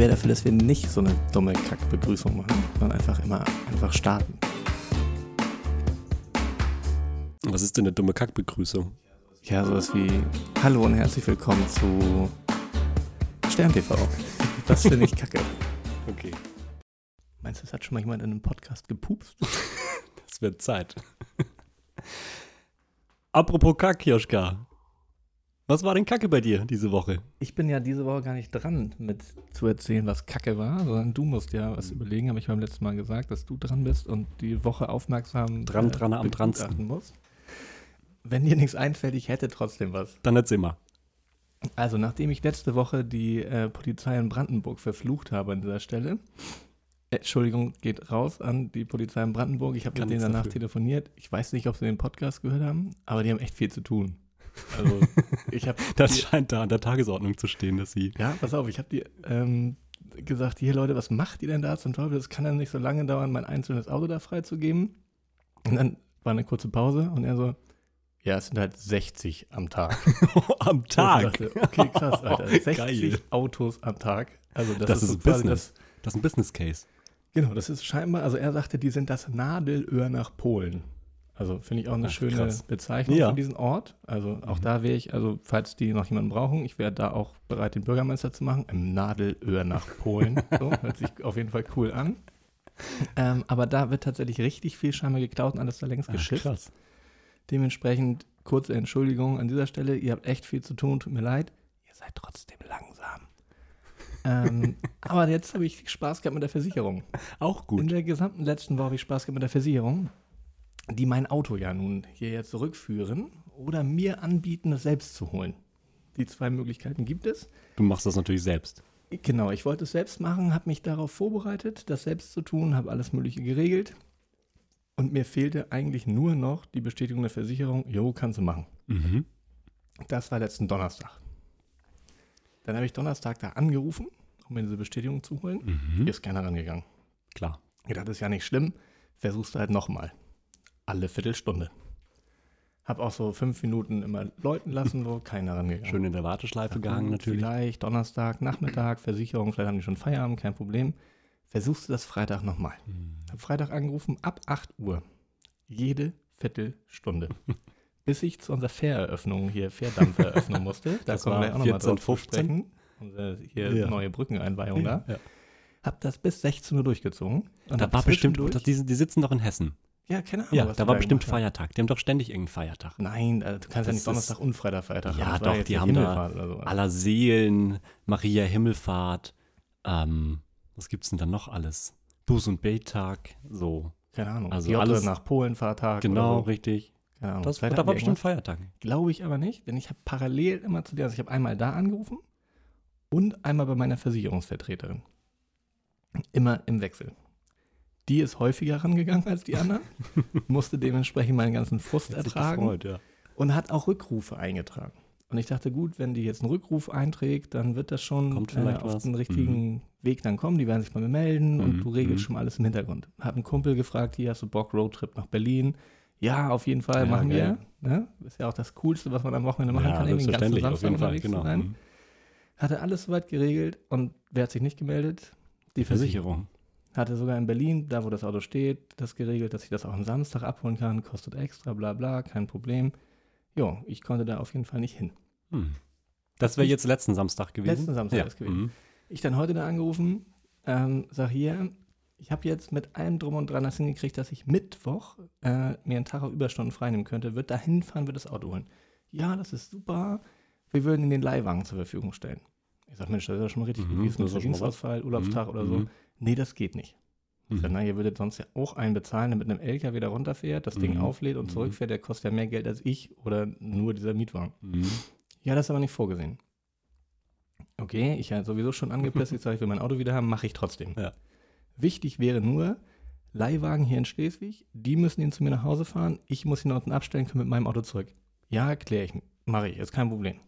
wäre dafür, dass wir nicht so eine dumme Kackbegrüßung machen, sondern einfach immer einfach starten. Was ist denn eine dumme Kackbegrüßung? Ja, sowas wie Hallo und herzlich willkommen zu Stern TV. Das finde ich kacke. Okay. Meinst du, es hat schon mal jemand in einem Podcast gepupst? Das wird Zeit. Apropos Kack, Joschka. Was war denn Kacke bei dir diese Woche? Ich bin ja diese Woche gar nicht dran, mit zu erzählen, was Kacke war, sondern du musst ja was überlegen, habe ich beim letzten Mal gesagt, dass du dran bist und die Woche aufmerksam Dran, dran, am dransten. musst. Wenn dir nichts einfällt, ich hätte trotzdem was. Dann erzähl mal. Also, nachdem ich letzte Woche die äh, Polizei in Brandenburg verflucht habe an dieser Stelle, äh, Entschuldigung, geht raus an die Polizei in Brandenburg. Ich habe mit denen danach dafür. telefoniert. Ich weiß nicht, ob sie den Podcast gehört haben, aber die haben echt viel zu tun. Also, ich habe Das scheint da an der Tagesordnung zu stehen, dass sie. ja, pass auf, ich habe die ähm, gesagt, hier Leute, was macht ihr denn da zum Teufel? Das kann ja nicht so lange dauern, mein einzelnes Auto da freizugeben. Und dann war eine kurze Pause und er so, ja, es sind halt 60 am Tag. am Tag. dachte, okay, krass, Alter. 60 Geil. Autos am Tag. Also das, Das ist, ist so quasi Business. das. Das ist ein Business Case. Genau, das ist scheinbar, also er sagte, die sind das Nadelöhr nach Polen. Also finde ich auch eine Ach, schöne krass. Bezeichnung Ja. für diesen Ort. Also auch Mhm. da wäre ich, also falls die noch jemanden brauchen, ich wäre da auch bereit, den Bürgermeister zu machen. Im Nadelöhr nach Polen. so, hört sich auf jeden Fall cool an. Ähm, aber da wird tatsächlich richtig viel scheinbar geklaut und alles da längst geschifft. Ah, krass. Dementsprechend kurze Entschuldigung an dieser Stelle. Ihr habt echt viel zu tun, tut mir leid. Ihr seid trotzdem langsam. ähm, aber jetzt habe ich Spaß gehabt mit der Versicherung. Auch In gut. der gesamten letzten Woche habe ich Spaß gehabt mit der Versicherung, die mein Auto ja nun hierher zurückführen oder mir anbieten, es selbst zu holen. Die zwei Möglichkeiten gibt es. Du machst das natürlich selbst. Genau, ich wollte es selbst machen, habe mich darauf vorbereitet, das selbst zu tun, habe alles Mögliche geregelt. Und mir fehlte eigentlich nur noch die Bestätigung der Versicherung, jo, kannst du machen. Mhm. Das war letzten Donnerstag. Dann habe ich Donnerstag da angerufen, um mir diese Bestätigung zu holen. Mhm. Hier ist keiner rangegangen. Klar. Ich dachte, das ist ja nicht schlimm. Versuchst du halt nochmal. Alle Viertelstunde. Hab auch so fünf Minuten immer läuten lassen, so keiner rangegangen. Schön in der Warteschleife Ja, gehangen, natürlich. Vielleicht Donnerstag, Nachmittag, Versicherung, vielleicht haben die schon Feierabend, kein Problem. Versuchst du das Freitag nochmal. Mhm. Hab Freitag angerufen, ab 8 Uhr. Jede Viertelstunde. Bis ich zu unserer Fähreröffnung hier, Fährdampferöffnung musste. Da Das kommen war wir auch nochmal drauf 14, zu 15. sprechen. Unsere hier Ja. neue Brückeneinweihung da. Ja. Hab das bis 16 Uhr durchgezogen. Und Da war bestimmt, die, die sitzen doch in Hessen. Ja, keine Ahnung. Ja, da war bestimmt gemacht haben. Feiertag. Die haben doch ständig irgendeinen Feiertag. Nein, äh, du kannst ja Das nicht Donnerstag und Freitag Feiertag Ja, haben. War doch, die haben da. Aller Seelen, Maria Himmelfahrt, ähm, was gibt's denn da noch alles? Buß- und Belltag, so. Keine Ahnung. also alles- nach Polen Fahrtag. Genau, so. richtig. Keine Ahnung. Das, Vielleicht da war bestimmt. Feiertag. Glaube ich aber nicht, denn ich habe parallel immer zu dir, also ich habe einmal da angerufen und einmal bei meiner Versicherungsvertreterin. Immer im Wechsel. Die ist häufiger rangegangen als die anderen, musste dementsprechend meinen ganzen Frust Hat ertragen gefreut, ja. und hat auch Rückrufe eingetragen. Und ich dachte, gut, wenn die jetzt einen Rückruf einträgt, dann wird das schon äh, vielleicht auf was. den richtigen Weg dann kommen. Die werden sich bei mir melden und Mhm, du regelst mhm. schon alles im Hintergrund. Hab einen Kumpel gefragt, hier hast du Bock, Roadtrip nach Berlin? Ja, auf jeden Fall Ja, machen geil. wir. Ne? Ist ja auch das Coolste, was man am Wochenende machen kann, irgendwie den ganzen selbstverständlich, auf Samstag jeden Fall, genau. Mhm. Hatte alles soweit geregelt und wer hat sich nicht gemeldet? Die Versicherung. Versicherung. Hatte sogar in Berlin, da wo das Auto steht, das geregelt, dass ich das auch am Samstag abholen kann, kostet extra, bla bla, kein Problem. Jo, ich konnte da auf jeden Fall nicht hin. Hm. Das wäre jetzt letzten Samstag gewesen. Letzten Samstag ja. ist gewesen. Mhm. Ich dann heute da angerufen, ähm, sag hier, ich habe jetzt mit allem drum und dran das hingekriegt, dass ich Mittwoch äh, mir einen Tag auf Überstunden freinehmen könnte, wird da hinfahren, wird das Auto holen. Ja, das ist super. Wir würden Ihnen den Leihwagen zur Verfügung stellen. Ich sag, Mensch, das ist ja schon mal richtig Mhm, denn das ist. Dienstausfall, Urlaubstag Mhm, oder so? mhm. Nee, das geht nicht. Ich sag, Mhm. na, ihr würdet sonst ja auch einen bezahlen, der mit einem LKW da runterfährt, das Ding Mhm. auflädt und Mhm. zurückfährt, der kostet ja mehr Geld als ich oder nur dieser Mietwagen. Mhm. Ja, das ist aber nicht vorgesehen. Okay, ich ja sowieso schon angepisst, ich sage, ich will mein Auto wieder haben, mache ich trotzdem. Ja. Wichtig wäre nur, Leihwagen hier in Schleswig, die müssen ihn zu mir nach Hause fahren, ich muss ihn unten abstellen, komme mit meinem Auto zurück. Ja, kläre ich, mache ich, ist kein Problem.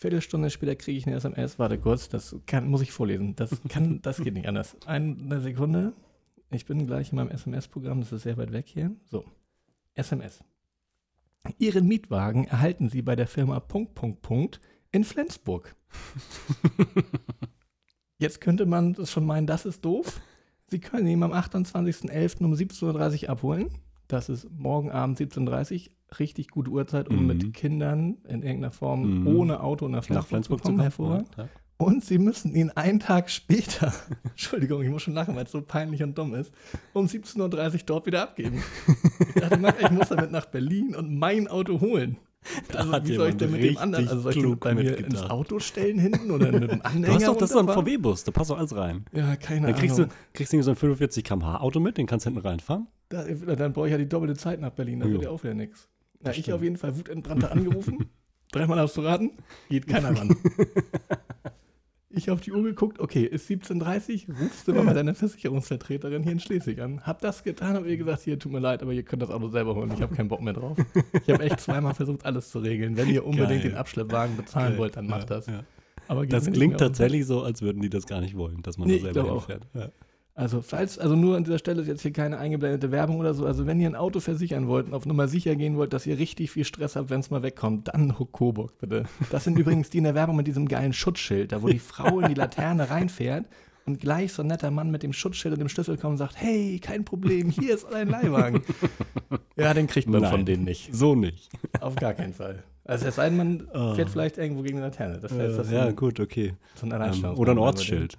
Viertelstunde später kriege ich eine SMS, warte kurz, das kann, muss ich vorlesen, das kann, das geht nicht anders. Eine Sekunde, ich bin gleich in meinem SMS-Programm, das ist sehr weit weg hier. So, SMS. Ihren Mietwagen erhalten Sie bei der Firma Punkt, Punkt, Punkt in Flensburg. Jetzt könnte man das schon meinen, das ist doof. Sie können ihn am 28.11. um 17.30 Uhr abholen. Das ist morgen Abend 17.30 Uhr. Richtig gute Uhrzeit, um Mhm. mit Kindern in irgendeiner Form Mhm. ohne Auto nach Nach Flensburg, Flensburg zu zu kommen. kommen. Hervorragend. Ja. Und sie müssen ihn einen Tag später, Entschuldigung, ich muss schon lachen, weil es so peinlich und dumm ist, um 17.30 Uhr dort wieder abgeben. Ich dachte, Mann, ich muss damit nach Berlin und mein Auto holen. Also, hat wie soll ich denn mit dem anderen, also soll ich den bei mir ins Auto stellen hinten oder mit dem Anhänger Du hast doch, das ist doch ein? VW-Bus, da passt doch alles rein. Ja, keine Dann kriegst du, Ahnung. kriegst du so ein 45 km/h Auto mit, den kannst du hinten reinfahren. Da, dann brauche ich ja die doppelte Zeit nach Berlin, dann Jo. wird ja auch wieder nichts. Na, Das ich auf jeden Fall wutentbrannter angerufen. Dreimal hast du raten, geht keiner ran. Ich auf die Uhr geguckt, okay, ist 17.30 Uhr, rufst du mal bei deiner Versicherungsvertreterin hier in Schleswig an. Hab das getan, hab ihr gesagt, hier, tut mir leid, aber ihr könnt das Auto selber holen, ich habe keinen Bock mehr drauf. Ich habe echt zweimal versucht, alles zu regeln. Wenn ihr unbedingt Geil. den Abschleppwagen bezahlen Geil. wollt, dann macht Ja, das. ja. Aber Das klingt tatsächlich so, als würden die das gar nicht wollen, dass man Nee, da ich selber hinfährt. Ja. Also, falls, also nur an dieser Stelle ist jetzt hier keine eingeblendete Werbung oder so. Also, wenn ihr ein Auto versichern wollt und auf Nummer sicher gehen wollt, dass ihr richtig viel Stress habt, wenn es mal wegkommt, dann Coburg bitte. Das sind übrigens die in der Werbung mit diesem geilen Schutzschild, da wo die Frau in die Laterne reinfährt und gleich so ein netter Mann mit dem Schutzschild und dem Schlüssel kommt und sagt: Hey, kein Problem, hier ist ein Leihwagen. ja, den kriegt man Nein. von denen nicht. So nicht. Auf gar keinen Fall. Also, es sei denn, man Oh. fährt vielleicht irgendwo gegen eine Laterne. Das heißt, das ist ja, ein, gut, okay. so ein Ähm, oder ein. Ortsschild.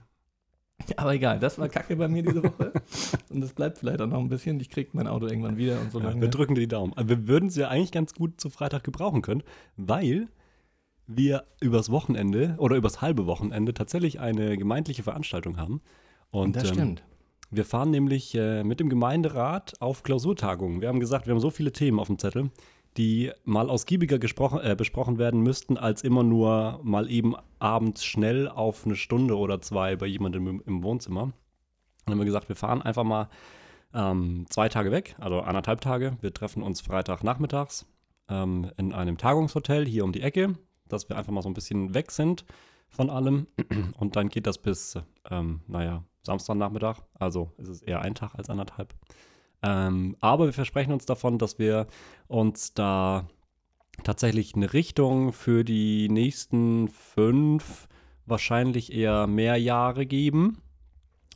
Aber egal, das war Kacke bei mir diese Woche. und das bleibt vielleicht auch noch ein bisschen. Ich krieg mein Auto irgendwann wieder und so Ja, lange. wir drücken dir die Daumen. Aber wir würden es ja eigentlich ganz gut zu Freitag gebrauchen können, weil wir übers Wochenende oder übers halbe Wochenende tatsächlich eine gemeindliche Veranstaltung haben. Und das ähm, stimmt. wir fahren nämlich äh, mit dem Gemeinderat auf Klausurtagungen. Wir haben gesagt, wir haben so viele Themen auf dem Zettel, die mal ausgiebiger äh, besprochen werden müssten, als immer nur mal eben abends schnell auf eine Stunde oder zwei bei jemandem im, im Wohnzimmer. Und dann haben wir gesagt, wir fahren einfach mal ähm, zwei Tage weg, also anderthalb Tage. Wir treffen uns Freitagnachmittags ähm, in einem Tagungshotel hier um die Ecke, dass wir einfach mal so ein bisschen weg sind von allem. Und dann geht das bis, ähm, naja, Samstagnachmittag. Also ist es eher ein Tag als anderthalb. Ähm, aber wir versprechen uns davon, dass wir uns da tatsächlich eine Richtung für die nächsten fünf, wahrscheinlich eher mehr Jahre geben,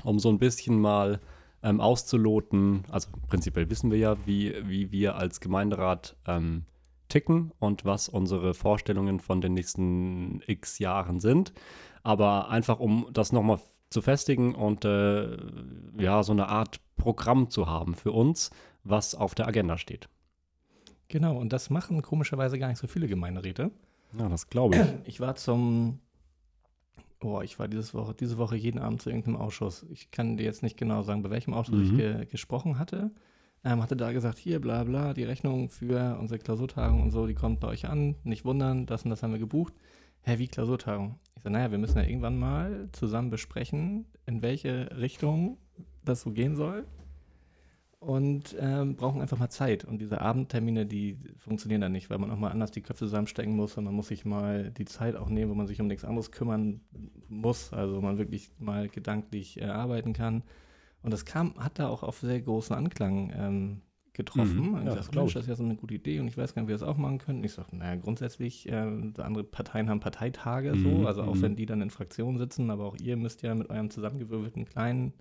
um so ein bisschen mal ähm, auszuloten. Also prinzipiell wissen wir ja, wie, wie wir als Gemeinderat ähm, ticken und was unsere Vorstellungen von den nächsten x Jahren sind. Aber einfach, um das nochmal zu festigen und äh, ja, so eine Art Programm zu haben für uns, was auf der Agenda steht. Genau, und das machen komischerweise gar nicht so viele Gemeinderäte. Ja, das glaube ich. Ich war zum, oh, ich war dieses Woche, diese Woche jeden Abend zu irgendeinem Ausschuss. Ich kann dir jetzt nicht genau sagen, bei welchem Ausschuss ich Mhm. ge gesprochen hatte. Ähm, hatte da gesagt, hier, bla bla, die Rechnung für unsere Klausurtagung und so, die kommt bei euch an. Nicht wundern, das und das haben wir gebucht. Hä, wie Klausurtagung? Ich so, naja, wir müssen ja irgendwann mal zusammen besprechen, in welche Richtung das so gehen soll. Und ähm, brauchen einfach mal Zeit. Und diese Abendtermine, die funktionieren dann nicht, weil man auch mal anders die Köpfe zusammenstecken muss und man muss sich mal die Zeit auch nehmen, wo man sich um nichts anderes kümmern muss. Also man wirklich mal gedanklich äh, arbeiten kann. Und das kam, hat da auch auf sehr großen Anklang ähm, getroffen. Mhm. Und ich Ja, sag, das glaub Mensch, das ist ja so eine gute Idee und ich weiß gar nicht, wie wir das auch machen können. Ich sage, naja, grundsätzlich, äh, andere Parteien haben Parteitage Mhm, so, also auch mhm. wenn die dann in Fraktionen sitzen, aber auch ihr müsst ja mit eurem zusammengewürfelten kleinen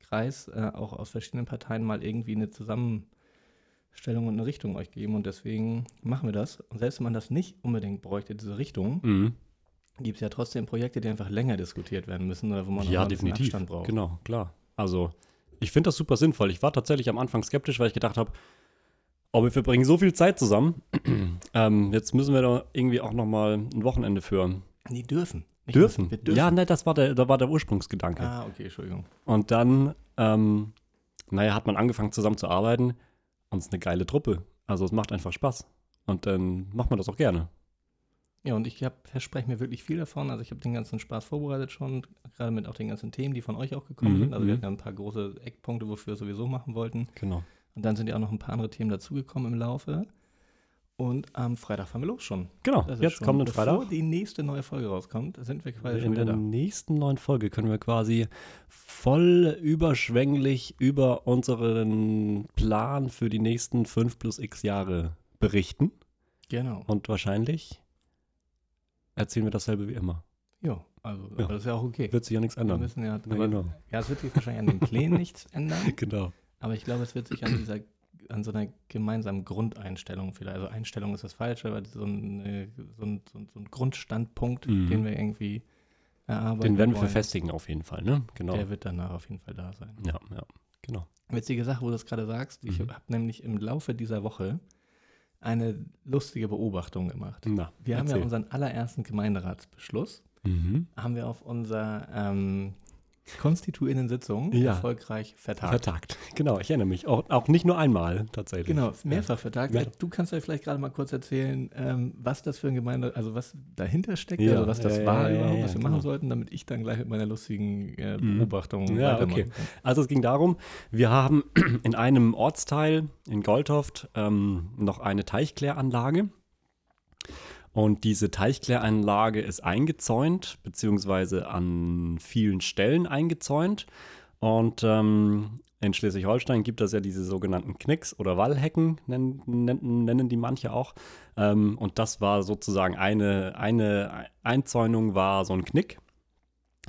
Kreis äh, auch aus verschiedenen Parteien mal irgendwie eine Zusammenstellung und eine Richtung euch geben und deswegen machen wir das. Und selbst wenn man das nicht unbedingt bräuchte, diese Richtung, Mhm. gibt es ja trotzdem Projekte, die einfach länger diskutiert werden müssen oder wo man auch Ja, bisschen definitiv. Abstand braucht. Genau, klar. Also, ich finde das super sinnvoll. Ich war tatsächlich am Anfang skeptisch, weil ich gedacht habe, oh, wir verbringen so viel Zeit zusammen. ähm, jetzt müssen wir da irgendwie auch noch mal ein Wochenende führen. Die dürfen. Nicht Dürfen. müssen, dürfen. Ja, ne, das war der, da war der Ursprungsgedanke. Ah, okay, Entschuldigung. Und dann, ähm, naja, hat man angefangen zusammen zu arbeiten und es ist eine geile Truppe. Also es macht einfach Spaß. Und dann macht man das auch gerne. Ja, und ich verspreche mir wirklich viel davon. Also ich habe den ganzen Spaß vorbereitet schon, gerade mit auch den ganzen Themen, die von euch auch gekommen Mhm, sind. Also wir mhm. hatten ja ein paar große Eckpunkte, wofür wir sowieso machen wollten. Genau. Und dann sind ja auch noch ein paar andere Themen dazugekommen im Laufe. Und am Freitag fahren wir los schon. Genau, Das ist jetzt schon, kommenden bevor Freitag. die nächste neue Folge rauskommt, sind wir quasi In der da. nächsten neuen Folge können wir quasi voll überschwänglich über unseren Plan für die nächsten fünf plus x Jahre berichten. Genau. Und wahrscheinlich erzählen wir dasselbe wie immer. Ja. Also, Ja. das ist ja auch okay. Wird sich ja nichts Wir ändern. müssen ja, Ja, genau. ja, es wird sich wahrscheinlich an den Plänen nichts ändern, Genau. aber ich glaube, es wird sich an dieser, an so einer gemeinsamen Grundeinstellung vielleicht, also Einstellung ist das Falsche, aber so ein, äh, so ein, so ein, so ein Grundstandpunkt, Mhm. den wir irgendwie erarbeiten Den werden wir wollen, verfestigen auf jeden Fall, ne? Genau. der wird danach auf jeden Fall da sein. Ja, ja, genau. Witzige Sache, wo du das gerade sagst, ich Mhm. habe nämlich im Laufe dieser Woche eine lustige Beobachtung gemacht. Na, Wir haben ja erzähl. unseren allerersten Gemeinderatsbeschluss, Mhm. haben wir auf unserer ähm, konstituierenden Sitzung Ja. erfolgreich vertagt. Vertagt. Genau, ich erinnere mich. Auch, auch nicht nur einmal tatsächlich. Genau, mehrfach vertagt. Ja. Du kannst euch vielleicht gerade mal kurz erzählen, ähm, was das für ein Gemeinde, also was dahinter steckt, Ja, also was das ja, war ja, ja, überhaupt, ja, was wir genau. machen sollten, damit ich dann gleich mit meiner lustigen äh, Mhm. Beobachtung Ja, okay. kann. Also es ging darum, wir haben in einem Ortsteil in Goldhoft ähm, noch eine Teichkläranlage. Und diese Teichkläranlage ist eingezäunt, beziehungsweise an vielen Stellen eingezäunt. Und ähm, in Schleswig-Holstein gibt es ja diese sogenannten Knicks oder Wallhecken, nennen, nennen, die manche auch. Ähm, und das war sozusagen eine, eine Einzäunung, war so ein Knick.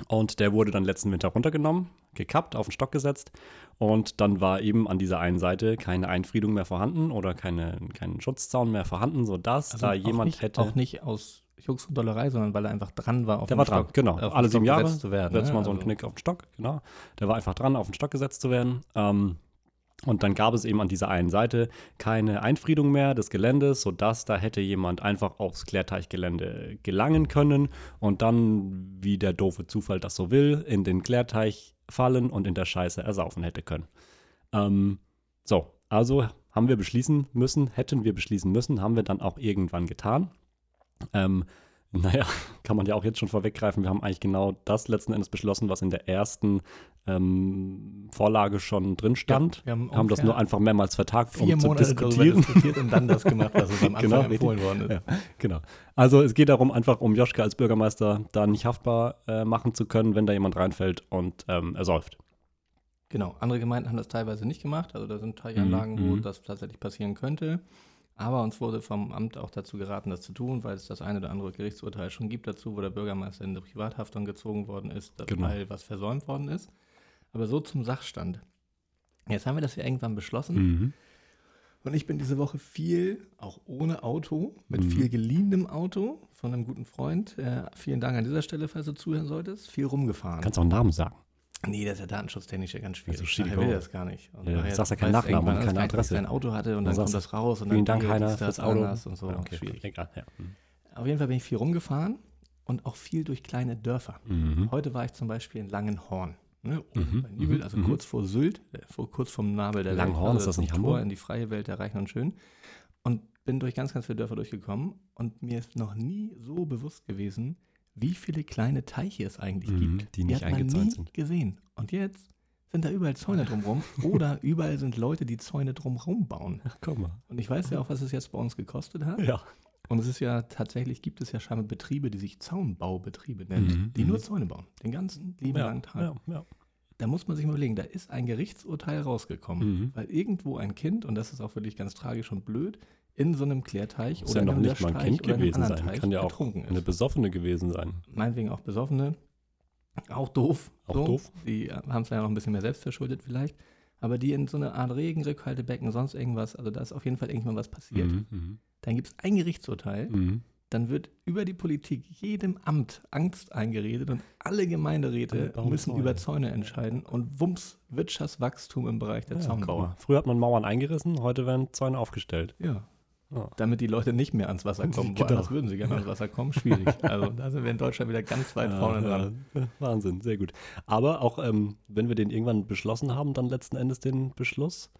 Und der wurde dann letzten Winter runtergenommen, gekappt, auf den Stock gesetzt. Und dann war eben an dieser einen Seite keine Einfriedung mehr vorhanden oder keine, kein Schutzzaun mehr vorhanden, sodass Also da jemand nicht, hätte. Auch nicht aus Jux und Dollerei, sondern weil er einfach dran war, auf Der war dran, Stock, genau. auf den Alle sieben Jahre gesetzt zu werden. setzt ne? man so einen Also- Knick auf den Stock, genau. Der war einfach dran, auf den Stock gesetzt zu werden. Ähm, und dann gab es eben an dieser einen Seite keine Einfriedung mehr des Geländes, sodass da hätte jemand einfach aufs Klärteichgelände gelangen können und dann, wie der doofe Zufall das so will, in den Klärteich fallen und in der Scheiße ersaufen hätte können. Ähm, so, also haben wir beschließen müssen, hätten wir beschließen müssen, haben wir dann auch irgendwann getan. Ähm, naja, kann man ja auch jetzt schon vorweggreifen. Wir haben eigentlich genau das letzten Endes beschlossen, was in der ersten ähm, Vorlage schon drin stand. wir haben haben das nur einfach mehrmals vertagt, um zu Monate diskutieren. diskutiert und dann das gemacht, was uns am Anfang Genau, richtig. empfohlen worden ist. Ja, genau. Also es geht darum, einfach um Joschka als Bürgermeister da nicht haftbar äh, machen zu können, wenn da jemand reinfällt und ähm, ersäuft. Genau, andere Gemeinden haben das teilweise nicht gemacht. Also da sind Teichanlagen, wo Mhm. das tatsächlich passieren könnte. Aber uns wurde vom Amt auch dazu geraten, das zu tun, weil es das eine oder andere Gerichtsurteil schon gibt dazu, wo der Bürgermeister in eine Privathaftung gezogen worden ist, Genau. weil was versäumt worden ist. Aber so zum Sachstand. Jetzt haben wir das ja irgendwann beschlossen. Mhm. Und ich bin diese Woche viel, auch ohne Auto, mit Mhm. viel geliehenem Auto von einem guten Freund. Äh, vielen Dank an dieser Stelle, falls du zuhören solltest. Viel rumgefahren. Kannst auch einen Namen sagen. Nee, das ist ja datenschutztechnisch ja ganz schwierig. Also, Ach, er Chico. will das gar nicht. Und Ja, sagst ja keinen Nachnamen und keine dass Adresse. er ein Auto hatte und Dann dann kommt das raus und dann Dank, Heiner, das, Auto. Und so. Ja, okay, Schwierig. egal. Ja. Auf jeden Fall bin ich viel rumgefahren und auch viel durch kleine Dörfer. Mhm. Heute war ich zum Beispiel in Langenhorn. Ne, oben Mhm, bei Nibel, mhm, also mhm. kurz vor Sylt, äh, vor, kurz vom Nabel der Langenhorn, ist das zum nicht Tor Hamburg? in die freie Welt der Reichen und Schönen. Und bin durch ganz, ganz viele Dörfer durchgekommen und mir ist noch nie so bewusst gewesen, wie viele kleine Teiche es eigentlich Mhm, gibt. die nicht hat man eingezäunt nie sind. gesehen. Und jetzt sind da überall Zäune drumherum oder überall sind Leute, die Zäune drumherum bauen. Ach, guck mal. Und ich weiß ja auch, was es jetzt bei uns gekostet hat. Ja. Und es ist ja tatsächlich, gibt es ja scheinbar Betriebe, die sich Zaunbaubetriebe nennen, Mhm, die mhm. nur Zäune bauen. Den ganzen lieben Ja, langen Tag. ja, ja. Da muss man sich mal überlegen, da ist ein Gerichtsurteil rausgekommen, Mhm. weil irgendwo ein Kind, und das ist auch wirklich ganz tragisch und blöd, in so einem Klärteich Muss oder ja noch nicht mal ein Kind gewesen sein. Teich Kann ja auch eine. Besoffene gewesen sein. Meinetwegen auch Besoffene. Auch doof. Auch doof. Die haben es ja noch ein bisschen mehr selbst verschuldet vielleicht. Aber die in so eine Art Regen, Rückhaltebecken, sonst irgendwas, also da ist auf jeden Fall irgendwann was passiert. Mhm, mhm, Dann gibt es ein Gerichtsurteil, mhm. Dann wird über die Politik jedem Amt Angst eingeredet und alle Gemeinderäte müssen über Zäune entscheiden und wumms, Wirtschaftswachstum im Bereich der Ja, mal. Früher hat man Mauern eingerissen, heute werden Zäune aufgestellt. Ja. Ja. Damit die Leute nicht mehr ans Wasser kommen. Genau. Woanders würden sie gerne ans Wasser kommen. Schwierig. Also da sind wir in Deutschland wieder ganz weit vorne dran. Ja, Wahnsinn, sehr gut. Aber auch ähm, wenn wir den irgendwann beschlossen haben, dann letzten Endes den Beschluss,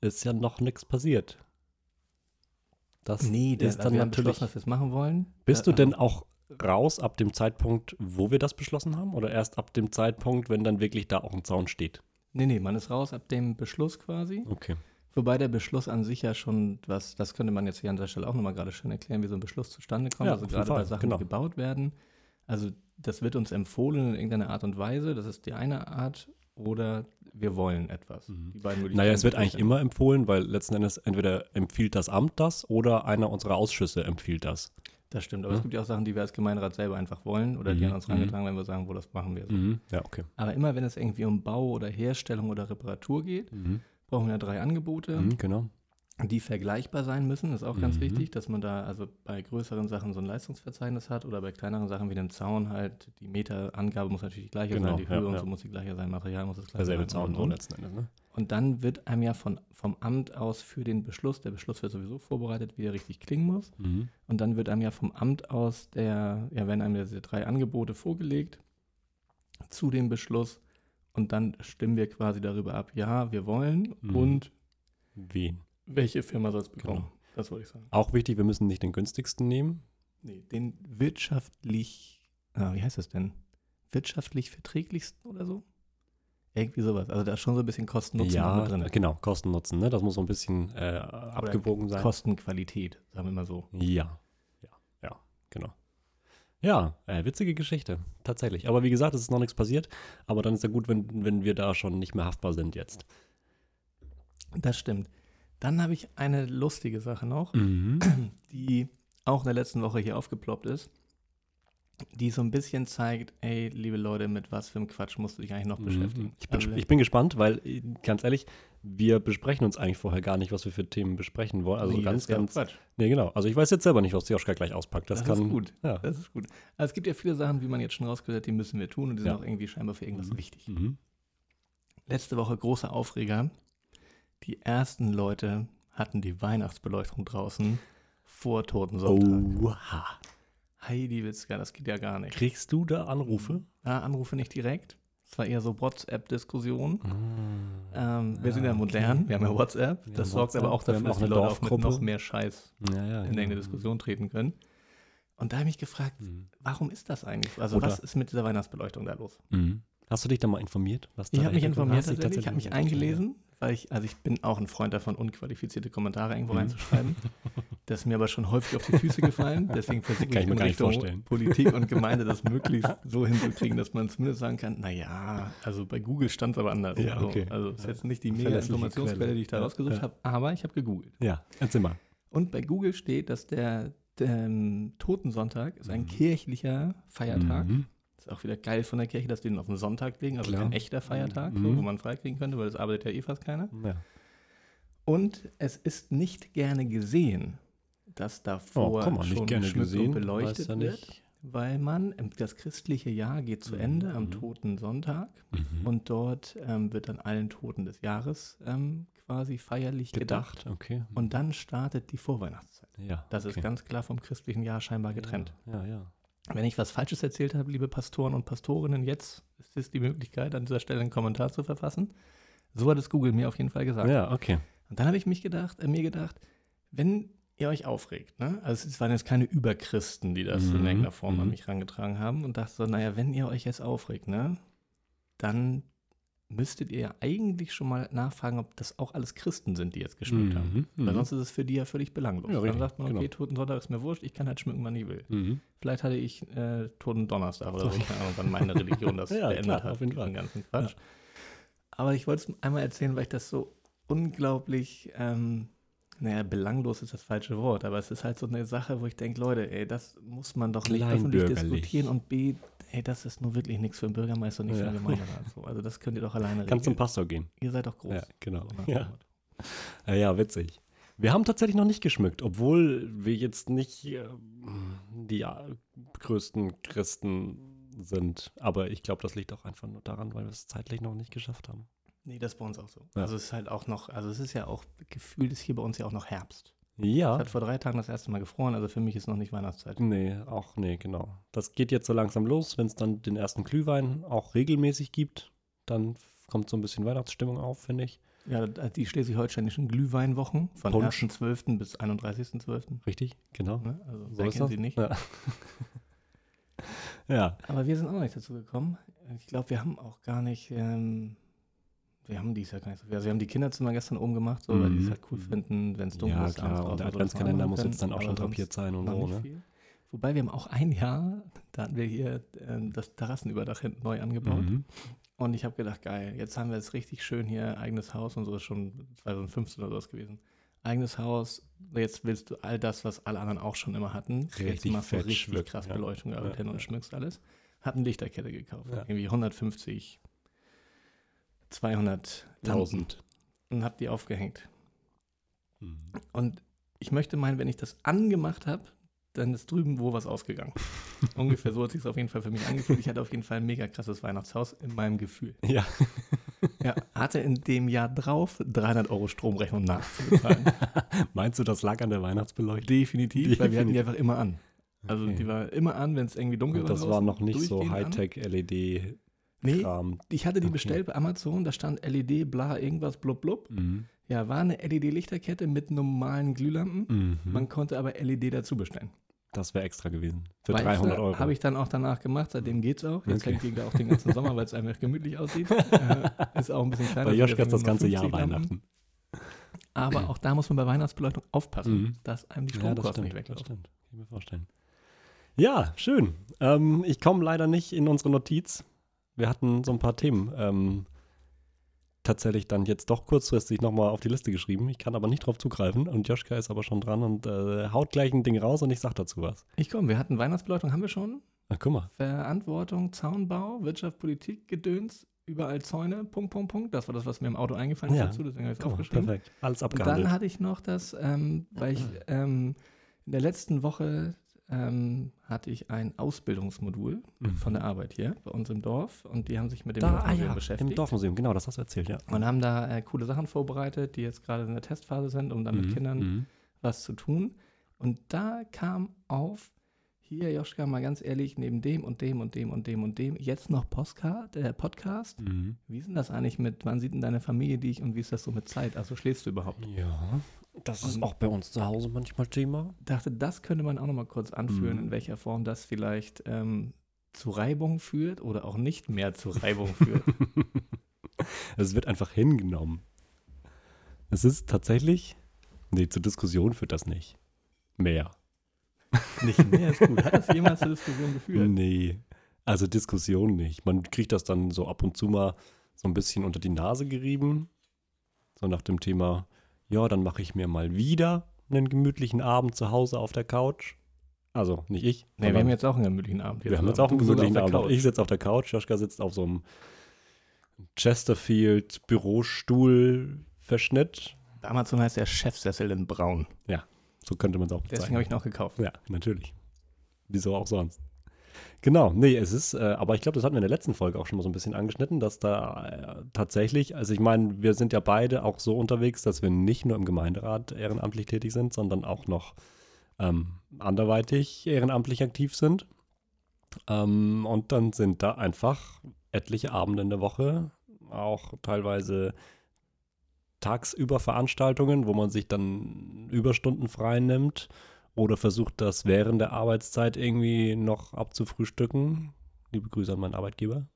ist ja noch nichts passiert. Das Nee, der, ist also dann wir haben natürlich. beschlossen, dass wir es machen wollen. Bist Äh, du denn auch raus ab dem Zeitpunkt, wo wir das beschlossen haben? Oder erst ab dem Zeitpunkt, wenn dann wirklich da auch ein Zaun steht? Nee, nee, man ist raus ab dem Beschluss quasi. Okay. Wobei der Beschluss an sich ja schon was, das könnte man jetzt hier an der Stelle auch nochmal gerade schön erklären, wie so ein Beschluss zustande kommt. Ja, also gerade bei Sachen, genau. die gebaut werden. Also das wird uns empfohlen in irgendeiner Art und Weise. Das ist die eine Art. Oder wir wollen etwas. Mhm. Die Naja, es wird eigentlich ja. immer empfohlen, weil letzten Endes entweder empfiehlt das Amt das oder einer unserer Ausschüsse empfiehlt das. Das stimmt, aber Ja. es gibt ja auch Sachen, die wir als Gemeinderat selber einfach wollen oder die Mhm, an uns mhm. herangetragen werden, wenn wir sagen, wo das machen wir. So. Mhm. Ja, okay. Aber immer wenn es irgendwie um Bau oder Herstellung oder Reparatur geht, Mhm. brauchen wir drei Angebote, Mhm, genau. Die vergleichbar sein müssen. Ist auch ganz Mhm. wichtig, dass man da also bei größeren Sachen so ein Leistungsverzeichnis hat oder bei kleineren Sachen wie dem Zaun halt, die Meterangabe muss natürlich die gleiche Genau, sein, die ja, Höhe und ja. so muss die gleiche sein, Material muss das gleiche Derselbe sein. Zaun und, so und. letzten Endes, ne? und dann wird einem ja von, vom Amt aus für den Beschluss, der Beschluss wird sowieso vorbereitet, wie der richtig klingen muss. Mhm. Und dann wird einem ja vom Amt aus der, ja, werden einem diese drei Angebote vorgelegt zu dem Beschluss und dann stimmen wir quasi darüber ab, ja, wir wollen Mhm. und Wen? Welche Firma soll es bekommen. Genau. Das wollte ich sagen. Auch wichtig, wir müssen nicht den günstigsten nehmen. Nee, den wirtschaftlich, ah, wie heißt das denn? Wirtschaftlich verträglichsten oder so? Irgendwie sowas. Also da ist schon so ein bisschen Kosten-Nutzen ja, drin. genau, Kosten Nutzen, ne? Das muss so ein bisschen äh, abgewogen sein. Kostenqualität, sagen wir mal so. Ja, ja, ja, genau. Ja, äh, witzige Geschichte, tatsächlich. Aber wie gesagt, es ist noch nichts passiert. Aber dann ist ja gut, wenn, wenn wir da schon nicht mehr haftbar sind jetzt. Das stimmt. Dann habe ich eine lustige Sache noch. Mhm. die auch in der letzten Woche hier aufgeploppt ist, die so ein bisschen zeigt, ey, liebe Leute, mit was für einem Quatsch musst du dich eigentlich noch beschäftigen? Mhm. Ich bin, Also, ich bin gespannt, weil, äh, ganz ehrlich, wir besprechen uns eigentlich vorher gar nicht, was wir für Themen besprechen wollen. Also nee, ganz, ganz. Quatsch. Nee, genau. Also ich weiß jetzt selber nicht, was die Joschka gleich auspackt. Das, Das, kann. ist gut. Ja. Das ist gut. Also es gibt ja viele Sachen, wie man jetzt schon rausgehört hat, die müssen wir tun und die sind Ja. auch irgendwie scheinbar für irgendwas Mhm. wichtig. Mhm. Letzte Woche großer Aufreger. Die ersten Leute hatten die Weihnachtsbeleuchtung draußen vor Totensonntag. Oha. Heidi Witzka, das geht ja gar nicht. Kriegst du da Anrufe? Ah, Anrufe nicht direkt. Es war eher so WhatsApp-Diskussion. Ah. Ähm, wir sind ja Ah, modern, okay. wir haben ja WhatsApp. Wir das sorgt aber auch dafür, dass die eine Leute auch mit noch mehr Scheiß Ja, ja. in ja. irgendeine Diskussion treten können. Und da habe ich mich gefragt, Mhm. warum ist das eigentlich? so? Also Oder- was ist mit dieser Weihnachtsbeleuchtung da los? Mhm. Hast du dich da mal informiert? Was Ich da habe mich informiert ich habe mich eingelesen, weil ich, also ich bin auch ein Freund davon, unqualifizierte Kommentare irgendwo Mhm. reinzuschreiben. Das ist mir aber schon häufig auf die Füße gefallen. Deswegen versuche ich ich mir in Richtung vorstellen. Politik und Gemeinde das möglichst so hinzukriegen, dass man zumindest sagen kann, naja, also bei Google stand es aber anders. Ja, also, okay. also ist jetzt nicht die mega Informationsquelle, Quelle. die ich da Ja, rausgesucht ja. habe, aber ich habe gegoogelt. Ja, erzähl mal. Und bei Google steht, dass der, ähm, Totensonntag ist ein Mhm. kirchlicher Feiertag. Mhm. Ist auch wieder geil von der Kirche, dass die den auf den Sonntag legen, also Klar. kein echter Feiertag, so, Mhm. wo man freikriegen könnte, weil das arbeitet ja eh fast keiner. Ja. Und es ist nicht gerne gesehen, dass davor Oh, mal, nicht schon gerne gesehen. beleuchtet ja wird, weil man, ähm, das christliche Jahr geht zu Mhm. Ende am Mhm. Toten Sonntag Mhm. und dort ähm, wird an allen Toten des Jahres ähm, quasi feierlich gedacht. gedacht, okay. Und dann startet die Vorweihnachtszeit. ja, Das okay. ist ganz klar vom christlichen Jahr scheinbar getrennt. Ja, ja. Wenn ich was Falsches erzählt habe, liebe Pastoren und Pastorinnen, jetzt ist es die Möglichkeit, an dieser Stelle einen Kommentar zu verfassen. So hat es Google mir auf jeden Fall gesagt. Ja, okay. Und dann habe ich mich gedacht, äh, mir gedacht, wenn ihr euch aufregt, ne? also es waren jetzt keine Überchristen, die das in Mhm, irgendeiner Form an mhm. mich rangetragen haben und dachte so, naja, wenn ihr euch jetzt aufregt, ne, dann müsstet ihr ja eigentlich schon mal nachfragen, ob das auch alles Christen sind, die jetzt geschmückt haben. Mhm. Weil sonst ist es für die ja völlig belanglos. Ja, dann sagt man, okay, genau. Toten Sonntag ist mir wurscht, ich kann halt schmücken, wann ich will. Mhm. Vielleicht hatte ich äh, Toten Donnerstag oder so, keine Ahnung, wann meine Religion das Ja, beendet klar, hat, auf jeden Fall. den ganzen Quatsch. Aber ich wollte es einmal erzählen, weil ich das so unglaublich, ähm, naja, belanglos ist das falsche Wort, aber es ist halt so eine Sache, wo ich denke, Leute, ey, das muss man doch nicht öffentlich diskutieren und B, ey, das ist nur wirklich nichts für einen Bürgermeister und nicht für Ja. einen Gemeinderat. So. Also das könnt ihr doch alleine Kannst zum regeln. Pastor gehen. Ihr seid doch groß. Ja, genau. So Ja. Ja, ja, witzig. Wir haben tatsächlich noch nicht geschmückt, obwohl wir jetzt nicht äh, die äh, größten Christen sind. Aber ich glaube, das liegt auch einfach nur daran, weil wir es zeitlich noch nicht geschafft haben. Nee, das ist bei uns auch so. Ja. Also es ist halt auch noch, also es ist ja auch, gefühlt ist hier bei uns ja auch noch Herbst. Es Ja. hat vor drei Tagen das erste Mal gefroren, also für mich ist noch nicht Weihnachtszeit. Nee, auch nee, genau. Das geht jetzt so langsam los, wenn es dann den ersten Glühwein auch regelmäßig gibt, dann kommt so ein bisschen Weihnachtsstimmung auf, finde ich. Ja, die schleswig-holsteinischen Glühweinwochen von Punsch. 1.12. bis 31.12. Richtig, genau. Ne? Also So wer kennt sie nicht? Ja. ja. Aber wir sind auch noch nicht dazu gekommen. Ich glaube, wir haben auch gar nicht, ähm, wir haben dies ja gar nicht so viel. Also wir haben die Kinderzimmer gestern oben gemacht, so, weil die es Mhm. halt cool finden, wenn es dunkel ja, ist. klar. Und der Adventskalender muss jetzt dann auch schon drapiert sein und so, ne? viel. Wobei wir haben auch ein Jahr, da hatten wir hier ähm, das Terrassenüberdach hinten neu angebaut. Mhm. Und ich habe gedacht, geil, jetzt haben wir es richtig schön hier, eigenes Haus und so ist schon 2015 oder sowas gewesen. eigenes Haus, jetzt willst du all das, was alle anderen auch schon immer hatten. jetzt Richtig machst du richtig krass ja. Beleuchtung Ja, hin und ja. schmückst alles. Hab eine Lichterkette gekauft. Ja. Irgendwie 150, 200 Lampen Tausend. und hab die aufgehängt. Mhm. Und ich möchte meinen, wenn ich das angemacht habe, dann ist drüben wo was ausgegangen. Ungefähr so hat sich auf jeden Fall für mich angefühlt. Ich hatte auf jeden Fall ein mega krasses Weihnachtshaus in meinem Gefühl. Ja, Ja, hatte in dem Jahr drauf 300 Euro Stromrechnung nachzuzahlen. meinst du, das lag an der Weihnachtsbeleuchtung? Definitiv, weil wir hatten die Definitiv. einfach immer an. Also Okay. die war immer an, wenn es irgendwie dunkel Und war. das war noch nicht so durchgehend Nee, ich hatte die Okay. bestellt bei Amazon, da stand LED, bla, irgendwas, blub, blub. Mhm. Ja, war eine LED-Lichterkette mit normalen Glühlampen. Mhm. Man konnte aber LED dazu bestellen. Das wäre extra gewesen. Für Weißt 300 du, Euro. Habe ich dann auch danach gemacht, seitdem geht's auch. Jetzt Okay. hängt die da auch den ganzen Sommer, weil es einfach gemütlich aussieht. äh, ist auch ein bisschen kleiner. Bei Joschka ist das ganze Jahr 50 Lampen. Weihnachten. Aber auch da muss man bei Weihnachtsbeleuchtung aufpassen, Mhm. dass einem die Ja, das Stromkosten stimmt. nicht Das weglaufen. stimmt. Kann ich mir vorstellen. Ja, schön. Ähm, ich komme leider nicht in unsere Notiz. Wir hatten so ein paar Themen ähm, tatsächlich dann jetzt doch kurzfristig nochmal auf die Liste geschrieben. Ich kann aber nicht drauf zugreifen und Joschka ist aber schon dran und äh, haut gleich ein Ding raus und ich sag dazu was. Ich komme, wir hatten Weihnachtsbeleuchtung, haben wir schon. Ach, guck mal. Verantwortung, Zaunbau, Wirtschaft, Politik, Gedöns, überall Zäune, Punkt, Punkt, Punkt. Das war das, was mir im Auto eingefallen ist Ja. dazu, deswegen habe ich es aufgeschrieben. perfekt. Alles Und abgehandelt. dann hatte ich noch das, ähm, weil ich ähm, in der letzten Woche ähm, hatte ich ein Ausbildungsmodul Mhm. von der Arbeit hier bei uns im Dorf und die haben sich mit dem da, ah, Dorfmuseum ja, beschäftigt im Dorfmuseum, genau, das hast du erzählt, ja. und haben da äh, coole Sachen vorbereitet, die jetzt gerade in der Testphase sind, um dann mit Mhm, Kindern mhm. was zu tun. Und da kam auf, hier Joschka, mal ganz ehrlich, neben dem und dem und dem und dem und dem, jetzt noch Postcard, äh, Podcast. Mhm. Wie ist denn das eigentlich mit, wann sieht denn deine Familie dich und wie ist das so mit Zeit? Also schläfst du überhaupt? Ja, das ist auch bei uns zu Hause manchmal Thema. dachte, das könnte man auch noch mal kurz anführen, Mhm. in welcher Form das vielleicht ähm, zu Reibung führt oder auch nicht mehr zu Reibung führt. es wird einfach hingenommen. Es ist tatsächlich, nee, zur Diskussion führt das nicht. Mehr. nicht mehr ist gut. Hat das jemals zur Diskussion geführt? Nee, also Diskussion nicht. Man kriegt das dann so ab und zu mal so ein bisschen unter die Nase gerieben. So nach dem Thema, ja, dann mache ich mir mal wieder einen gemütlichen Abend zu Hause auf der Couch. Also nicht ich. Nee, wir haben jetzt auch einen gemütlichen Abend. Wir haben jetzt auch einen gemütlichen Abend. Couch. Ich sitze auf der Couch, Joschka sitzt auf so einem Chesterfield Bürostuhl-Verschnitt. Amazon heißt der Chefsessel in Braun. So könnte man es auch Deswegen habe ich ihn auch gekauft. Ja, natürlich. Wieso auch sonst? Genau, nee, es ist, äh, aber ich glaube, das hatten wir in der letzten Folge auch schon mal so ein bisschen angeschnitten, dass da äh, tatsächlich, also ich meine, wir sind ja beide auch so unterwegs, dass wir nicht nur im Gemeinderat ehrenamtlich tätig sind, sondern auch noch ähm, anderweitig ehrenamtlich aktiv sind. Ähm, und dann sind da einfach etliche Abende in der Woche, auch teilweise tagsüber Veranstaltungen, wo man sich dann Überstunden frei nimmt oder versucht das während der Arbeitszeit irgendwie noch abzufrühstücken. Liebe Grüße an meinen Arbeitgeber.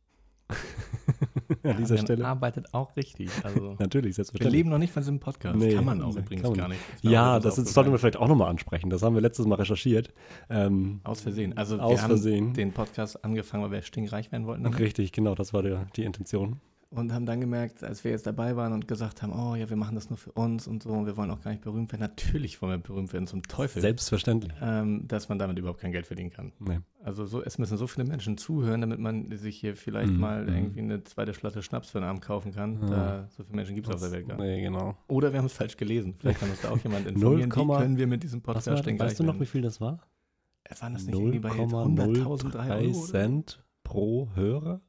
an dieser man Stelle. arbeitet auch richtig. Also, Natürlich, wir selbstverständlich. leben noch nicht von diesem Podcast. Nee, kann man auch übrigens man gar nicht. Ja, Das das sollten wir vielleicht auch nochmal ansprechen. Das haben wir letztes Mal recherchiert. Ähm, Aus Versehen. Also aus wir haben Versehen. den Podcast angefangen, weil wir stinkreich werden wollten. damit. Richtig, genau, das war der, die Intention. Und haben dann gemerkt, als wir jetzt dabei waren und gesagt haben, oh ja, wir machen das nur für uns und so, und wir wollen auch gar nicht berühmt werden. Natürlich wollen wir berühmt werden, zum Teufel. Selbstverständlich. Ähm, dass man damit überhaupt kein Geld verdienen kann. Nee. Also so, es müssen so viele Menschen zuhören, damit man sich hier vielleicht Mhm, mal mhm. irgendwie eine zweite Flasche Schnaps für einen Abend kaufen kann. Ja. Da, so viele Menschen gibt es auf der Welt gar nicht. Nee, genau. Oder wir haben es falsch gelesen. Vielleicht kann uns da auch jemand informieren. Wie 0, können wir mit diesem Podcast war, denn weißt du noch, wie viel das war? Äh, Waren das nicht irgendwie bei 100.000 3 0,03 Euro? oder? Cent pro Hörer?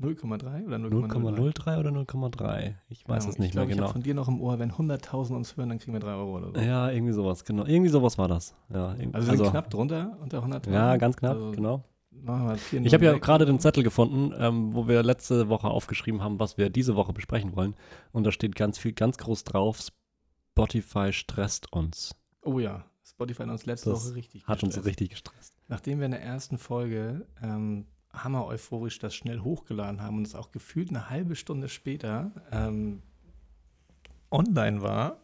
0,3 oder 0,03? 0,03 oder 0,3? Ich weiß Keine es nicht ich glaub, mehr Ich genau. habe von dir noch im Ohr, wenn 100.000 uns hören, dann kriegen wir 3 Euro oder so. Ja, irgendwie sowas, genau. Irgendwie sowas war das. Ja, Also wir sind knapp drunter, unter 100.000. Ja, ganz knapp, Also genau. Vier Ich habe ja gerade den Zettel gefunden, ähm, wo wir letzte Woche aufgeschrieben haben, was wir diese Woche besprechen wollen. Und da steht ganz viel, ganz groß drauf, Spotify stresst uns. Oh ja, Spotify hat uns letzte Das Woche richtig Hat uns gestresst. richtig gestresst. Nachdem wir in der ersten Folge ähm, hammer euphorisch das schnell hochgeladen haben und es auch gefühlt eine halbe Stunde später ähm, online war,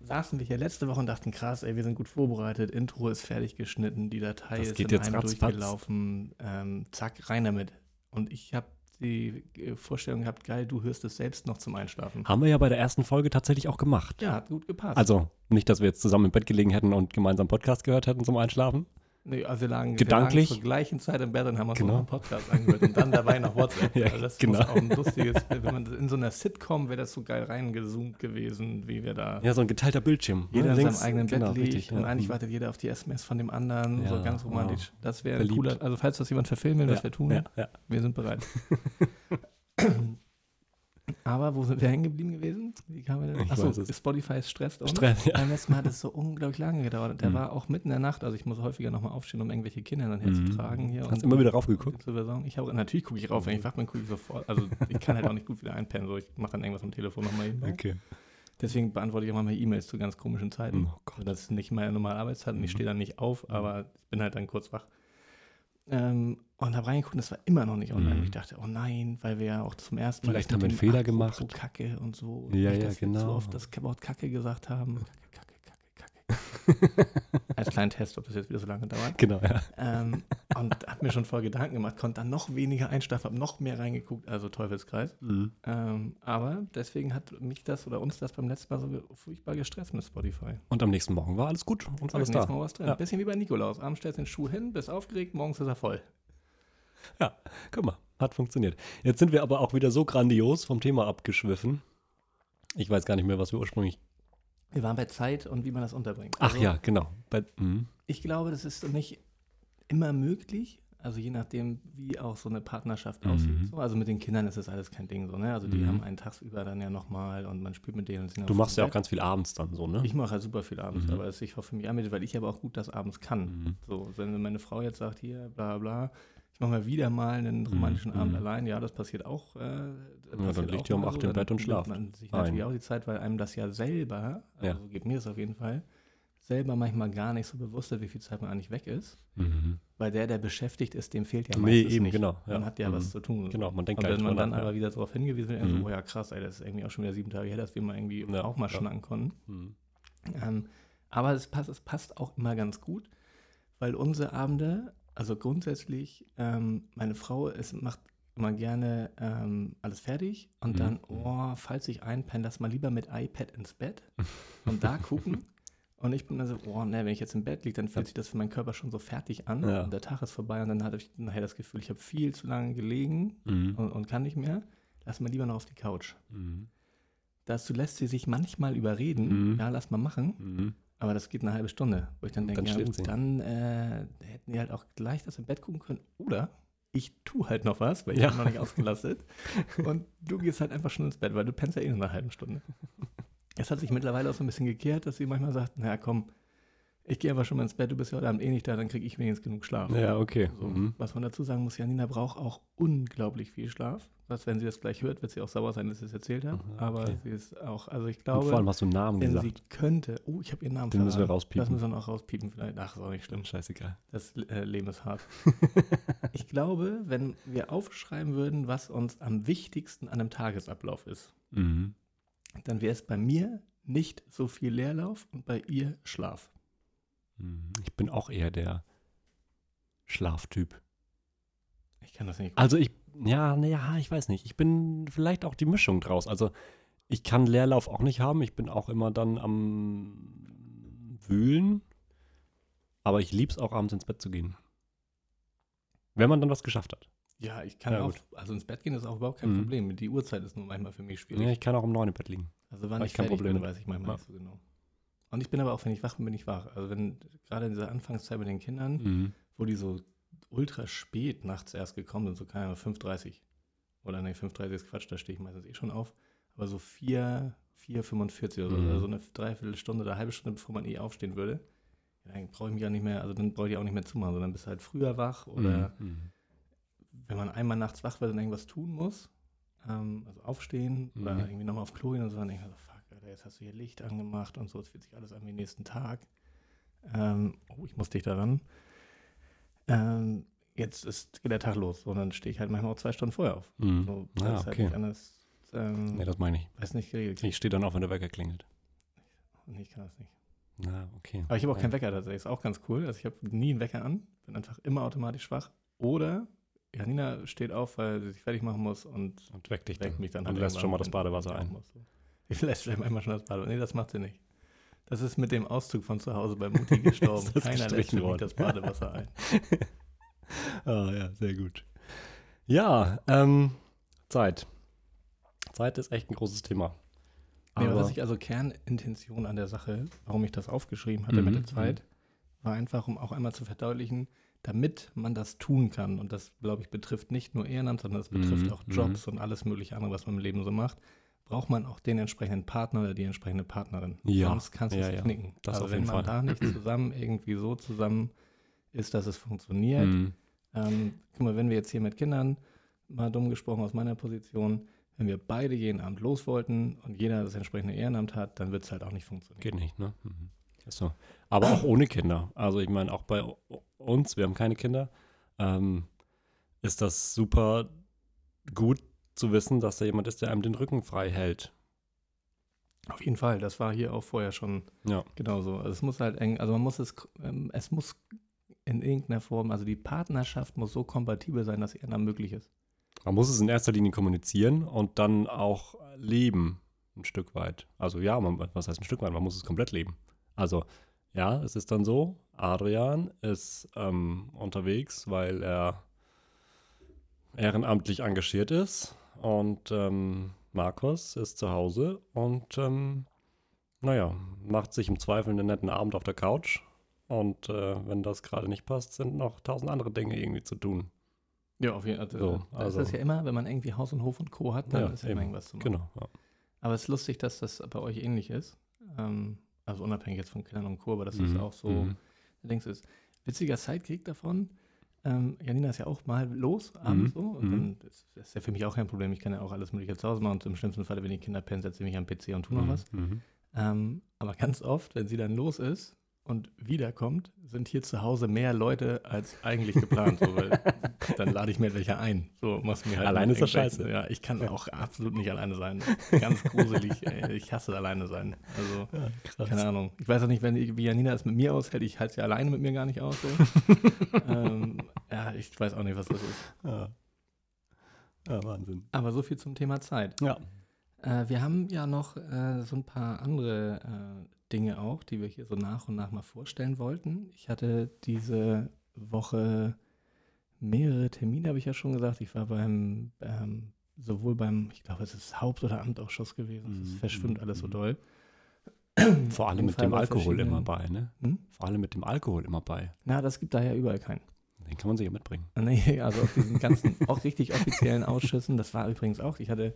saßen wir hier letzte Woche und dachten, krass, ey, wir sind gut vorbereitet, Intro ist fertig geschnitten, die Datei Das ist geht in jetzt einem ratzfatz. durchgelaufen, ähm, zack, rein damit. Und ich habe die äh, Vorstellung gehabt, geil, du hörst es selbst noch zum Einschlafen. Haben wir ja bei der ersten Folge tatsächlich auch gemacht. Ja, hat gut gepasst. Also nicht, dass wir jetzt zusammen im Bett gelegen hätten und gemeinsam Podcast gehört hätten zum Einschlafen. Nee, also wir lagen, Gedanklich? Wir lagen zur gleichen Zeit im Bett und haben uns Genau. noch einen Podcast angehört und dann dabei noch WhatsApp. Ja, also das genau. muss auch ein lustiges, wenn man in so einer Sitcom wäre das so geil reingezoomt gewesen, wie wir da Ja, so ein geteilter Bildschirm. jeder ne? in Links- seinem eigenen genau, Bett liegt richtig, und ja. eigentlich wartet jeder auf die SMS von dem anderen, so Ja, ganz romantisch. Das wäre ein cooler, also falls das jemand verfilmen will, was wir tun, wir sind bereit. Aber wo sind wir hängen geblieben gewesen? Wie kamen wir denn? Achso. Spotify stresst uns. Stress, ja. Beim letzten Mal hat es so unglaublich lange gedauert. Der Mhm. war auch mitten in der Nacht, also ich muss häufiger nochmal aufstehen, um irgendwelche Kinder dann herzutragen hier. Mhm. Hast und- immer wieder raufgeguckt? Ich habe natürlich gucke ich rauf, wenn ich wach bin, gucke ich sofort. Also ich kann halt auch nicht gut wieder einpennen, so ich mache dann irgendwas am Telefon nochmal hin. Okay. Deswegen beantworte ich auch mal E-Mails zu ganz komischen Zeiten. Oh Gott. Das ist nicht meine normale Arbeitszeit und ich Mhm. stehe dann nicht auf, aber ich bin halt dann kurz wach. Ähm, und habe reingeguckt, und das war immer noch nicht online. Mhm. Ich dachte, oh nein, weil wir ja auch zum ersten Mal Vielleicht haben wir einen Fehler gemacht. Kacke und so. Ja, Nicht, ja, dass wir genau. Zu oft das Wort Kacke gesagt haben. Kacke, Kacke, Kacke, Kacke. Als kleinen Test, ob das jetzt wieder so lange dauert. Genau, ja. Ähm, und habe mir schon voll Gedanken gemacht, konnte dann noch weniger einschlafen, habe noch mehr reingeguckt, also Teufelskreis. Ähm, aber deswegen hat mich das oder uns das beim letzten Mal so furchtbar gestresst mit Spotify. Und am nächsten Morgen war alles gut und alles nächstes da. Mal was drin. Ja. Bisschen wie bei Nikolaus. Abends stellst du den Schuh hin, bist aufgeregt, morgens ist er voll. Ja, guck mal, hat funktioniert. Jetzt sind wir aber auch wieder so grandios vom Thema abgeschwiffen. Ich weiß gar nicht mehr, was wir ursprünglich. Wir waren bei Zeit und wie man das unterbringt. Ach Also, ja, genau. Bei, mhm. Ich glaube, das ist nicht immer möglich. Also je nachdem, wie auch so eine Partnerschaft Mhm. aussieht. So, also mit den Kindern ist das alles kein Ding so, ne? Also die Mhm. haben einen tagsüber dann ja nochmal und man spielt mit denen. Du machst ja auch ganz viel abends dann so, ne? Ich mache halt super viel abends, Mhm. aber es auch für mich anbietet, weil ich aber auch gut das abends kann. Mhm. So, wenn meine Frau jetzt sagt, hier, bla bla, ich mache mal wieder mal einen romantischen Mhm. Abend Mhm. allein, ja, das passiert auch. Äh, dann passiert liegt auch ihr um mal acht so, im Bett dann und schlaft Man sich ein. natürlich auch die Zeit, weil einem das ja selber, also Ja. so geht mir das auf jeden Fall, selber manchmal gar nicht so bewusst ist, wie viel Zeit man eigentlich weg ist. Mhm. Weil der, der beschäftigt ist, dem fehlt ja Nee, meistens eben, nicht. genau, ja. Man hat ja Mhm. was zu tun. Genau, man denkt Und wenn man dann nach, aber ja. wieder darauf hingewiesen wird, Mhm. so, oh ja krass, ey, das ist irgendwie auch schon wieder sieben Tage her, dass wir mal irgendwie Ja, auch mal ja. schnacken konnten. Mhm. Ähm, aber es passt, es passt auch immer ganz gut, weil unsere Abende, also grundsätzlich, ähm, meine Frau es macht immer gerne ähm, alles fertig und Mhm. dann, oh, falls ich einpenne, lass mal lieber mit iPad ins Bett und da gucken. Und ich bin dann so, oh ne, wenn ich jetzt im Bett liege, dann fühlt sich das für meinen Körper schon so fertig an Ja. und der Tag ist vorbei und dann hatte ich nachher das Gefühl, ich habe viel zu lange gelegen Mhm. und, und kann nicht mehr. Lass mal lieber noch auf die Couch. Mhm. Dazu lässt sie sich manchmal überreden, Mhm. ja, lass mal machen. Mhm. Aber das geht eine halbe Stunde, wo ich dann denke, Dann ja gut, sie. dann äh, hätten die halt auch gleich das im Bett gucken können. Oder ich tue halt noch was, weil ich Ja. bin noch nicht ausgelastet. und du gehst halt einfach schon ins Bett, weil du pennst ja eh nur eine halbe Stunde. Es hat sich mittlerweile auch so ein bisschen gekehrt, dass sie manchmal sagt, naja komm, ich gehe einfach schon mal ins Bett, du bist ja heute Abend eh nicht da, dann kriege ich wenigstens genug Schlaf. Ja, okay. So, Mhm. Was man dazu sagen muss, Janina braucht auch unglaublich viel Schlaf. Was, wenn sie das gleich hört, wird sie auch sauer sein, dass ich es erzählt habe. Mhm, Aber okay. sie ist auch, also ich Und glaube, vor allem hast du einen Namen wenn gesagt. sie könnte, oh, ich habe ihren Namen Den müssen wir verraten. rauspiepen. Das müssen wir noch rauspiepen vielleicht. Ach, ist auch nicht schlimm. Scheißegal. Das äh, Leben ist hart. ich glaube, wenn wir aufschreiben würden, was uns am wichtigsten an einem Tagesablauf ist, Mhm. Dann wäre es bei mir nicht so viel Leerlauf und bei ihr Schlaf. Mhm. Ich bin auch eher der Schlaftyp. Ich kann das nicht. Also ich, ja, naja, ich weiß nicht. Ich bin vielleicht auch die Mischung draus. Also ich kann Leerlauf auch nicht haben. Ich bin auch immer dann am Wühlen. Aber ich liebe es auch, abends ins Bett zu gehen. Wenn man dann was geschafft hat. Ja, ich kann Ja, auch, gut. also ins Bett gehen ist auch überhaupt kein Mhm. Problem. Die Uhrzeit ist nur manchmal für mich schwierig. Ja, ich kann auch um neun im Bett liegen. Also wann ich ich kein Problem bin, weiß ich manchmal Ja. nicht so genau. Und ich bin aber auch, wenn ich wach bin, bin ich wach. Also wenn, gerade in dieser Anfangszeit mit den Kindern, Mhm. wo die so ultra spät nachts erst gekommen sind, so keine Ahnung, 5.30 oder ne, 5.30 ist Quatsch, da stehe ich meistens eh schon auf, aber so 4, 4.45 oder so, Mhm. also so eine Dreiviertelstunde oder eine halbe Stunde, bevor man eh aufstehen würde, dann brauche ich mich auch nicht mehr, also dann brauche ich auch nicht mehr zumachen, sondern bist halt früher wach oder Mhm. Wenn man einmal nachts wach wird und irgendwas tun muss, ähm, also aufstehen oder Mhm. irgendwie nochmal auf Klo gehen und so, dann denke ich mir so, fuck, Alter, jetzt hast du hier Licht angemacht und so, es fühlt sich alles an wie nächsten Tag. Ähm, oh, ich muss dich daran. Ähm, jetzt ist geht der Tag los und dann stehe ich halt manchmal auch zwei Stunden vorher auf. Mhm. So, Ah, weil es halt okay. nicht anders, ähm, Nee, das meine ich. weiß nicht geregelt. Ich stehe dann auf, wenn der Wecker klingelt. Nee, ich kann das nicht. Na, okay. Aber ich habe auch Ja. keinen Wecker tatsächlich, ist auch ganz cool. Also ich habe nie einen Wecker an, bin einfach immer automatisch wach. Oder Janina steht auf, weil sie sich fertig machen muss und Und weck dich weckt dann. mich dann Und halt lässt schon mal das Badewasser ein. Ich lässt einmal schon das Badewasser. Nee, das macht sie nicht. Das ist mit dem Auszug von zu Hause bei Mutti gestorben. Keiner lässt worden. das Badewasser ein. Ah, ja, sehr gut. Ja, ähm, Zeit. Zeit ist echt ein großes Thema. Nee, Aber, was ich also Kernintention an der Sache, warum ich das aufgeschrieben hatte Mhm, mit der Zeit, war einfach, um auch einmal zu verdeutlichen, damit man das tun kann. Und das, glaube ich, betrifft nicht nur Ehrenamt, sondern das betrifft Mhm, auch Jobs und alles mögliche andere, was man im Leben so macht, braucht man auch den entsprechenden Partner oder die entsprechende Partnerin. Ja, Sonst kannst du ja, es ja. knicken. Das also wenn man Fall. da nicht zusammen irgendwie so zusammen ist, dass es funktioniert. Mhm. Ähm, guck mal, wenn wir jetzt hier mit Kindern, mal dumm gesprochen aus meiner Position, wenn wir beide jeden Abend los wollten und jeder das entsprechende Ehrenamt hat, dann wird es halt auch nicht funktionieren. Geht nicht, ne? Mhm. So. Aber auch ohne Kinder. Also ich meine, auch bei uns, wir haben keine Kinder, ähm, ist das super gut zu wissen, dass da jemand ist, der einem den Rücken frei hält. Auf jeden Fall, das war hier auch vorher schon Ja. genauso. Also es muss halt eng, also man muss es, ähm, es muss in irgendeiner Form, also die Partnerschaft muss so kompatibel sein, dass Ehrenamt möglich ist. Man muss es in erster Linie kommunizieren und dann auch leben, ein Stück weit. Also ja, man, was heißt ein Stück weit? Man muss es komplett leben. Also ja, es ist dann so, Adrian ist ähm, unterwegs, weil er ehrenamtlich engagiert ist und ähm, Markus ist zu Hause und ähm, naja, macht sich im Zweifel einen netten Abend auf der Couch und äh, wenn das gerade nicht passt, sind noch tausend andere Dinge irgendwie zu tun. Ja, auf jeden Fall. So, das also- ist ja immer, wenn man irgendwie Haus und Hof und Co. hat, dann Ja, ist ja eben. immer irgendwas zu machen. Genau. Ja. Aber es ist lustig, dass das bei euch ähnlich ist. Ähm, also unabhängig jetzt von Kindern und Co., aber das ist Mhm, auch so, mhm. denkst du, ist witziger Sidekick davon. Ähm, Janina ist ja auch mal los, abends Mhm, so. Und mhm. dann ist das ist ja für mich auch kein Problem. Ich kann ja auch alles Mögliche zu Hause machen. Und im schlimmsten Fall, wenn die Kinder pennen, setze ich mich am PC und tue noch Mhm, was. mhm. Ähm, aber ganz oft, wenn sie dann los ist und wiederkommt, sind hier zu Hause mehr Leute als eigentlich geplant. So, weil dann lade ich mir welche ein. So machst mir halt Alleine ist das scheiße. Ja, ich kann auch absolut nicht alleine sein. Ganz gruselig. ey. Ich hasse alleine sein. Also, Ja, keine Ahnung. Ich weiß auch nicht, wenn wie Janina es mit mir aushält. Ich halte sie alleine mit mir gar nicht aus. So. ähm, ja, ich weiß auch nicht, was das ist. Ja. ja, Wahnsinn. Aber so viel zum Thema Zeit. Ja. Äh, wir haben ja noch äh, so ein paar andere äh, Dinge auch, die wir hier so nach und nach mal vorstellen wollten. Ich hatte diese Woche mehrere Termine, habe ich ja schon gesagt. Ich war beim, ähm, sowohl beim, ich glaube, es ist Haupt- oder Amtausschuss gewesen. Es Mhm, verschwimmt alles so mhm. doll. Vor allem mit dem Alkohol immer bei, ne? Hm? Vor allem mit dem Alkohol immer bei. Na, das gibt da ja überall keinen. Den kann man sich ja mitbringen. Nee, also auf diesen ganzen, auch richtig offiziellen Ausschüssen, das war übrigens auch, ich hatte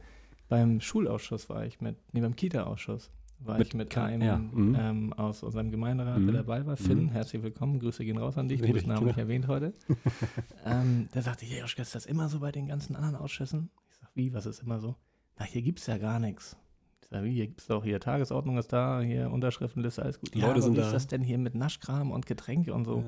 beim Schulausschuss war ich mit, nee, beim Kita-Ausschuss war Mit ich mit Ka- einem ja, mhm. ähm, aus unserem Gemeinderat, Mhm. der dabei war, Finn, Mhm. herzlich willkommen, Grüße gehen raus an dich, du bist namentlich genau. erwähnt heute. ähm, der sagte, ja, Joschka, ist das immer so bei den ganzen anderen Ausschüssen? Ich sag, wie, was ist immer so? Na, hier gibt's ja gar nichts. Ich sag, wie, hier gibt's doch, hier Tagesordnung ist da, hier Unterschriftenliste, alles gut. Die ja, Leute aber sind wie da. ist das denn hier mit Naschkram und Getränke und so? Ja.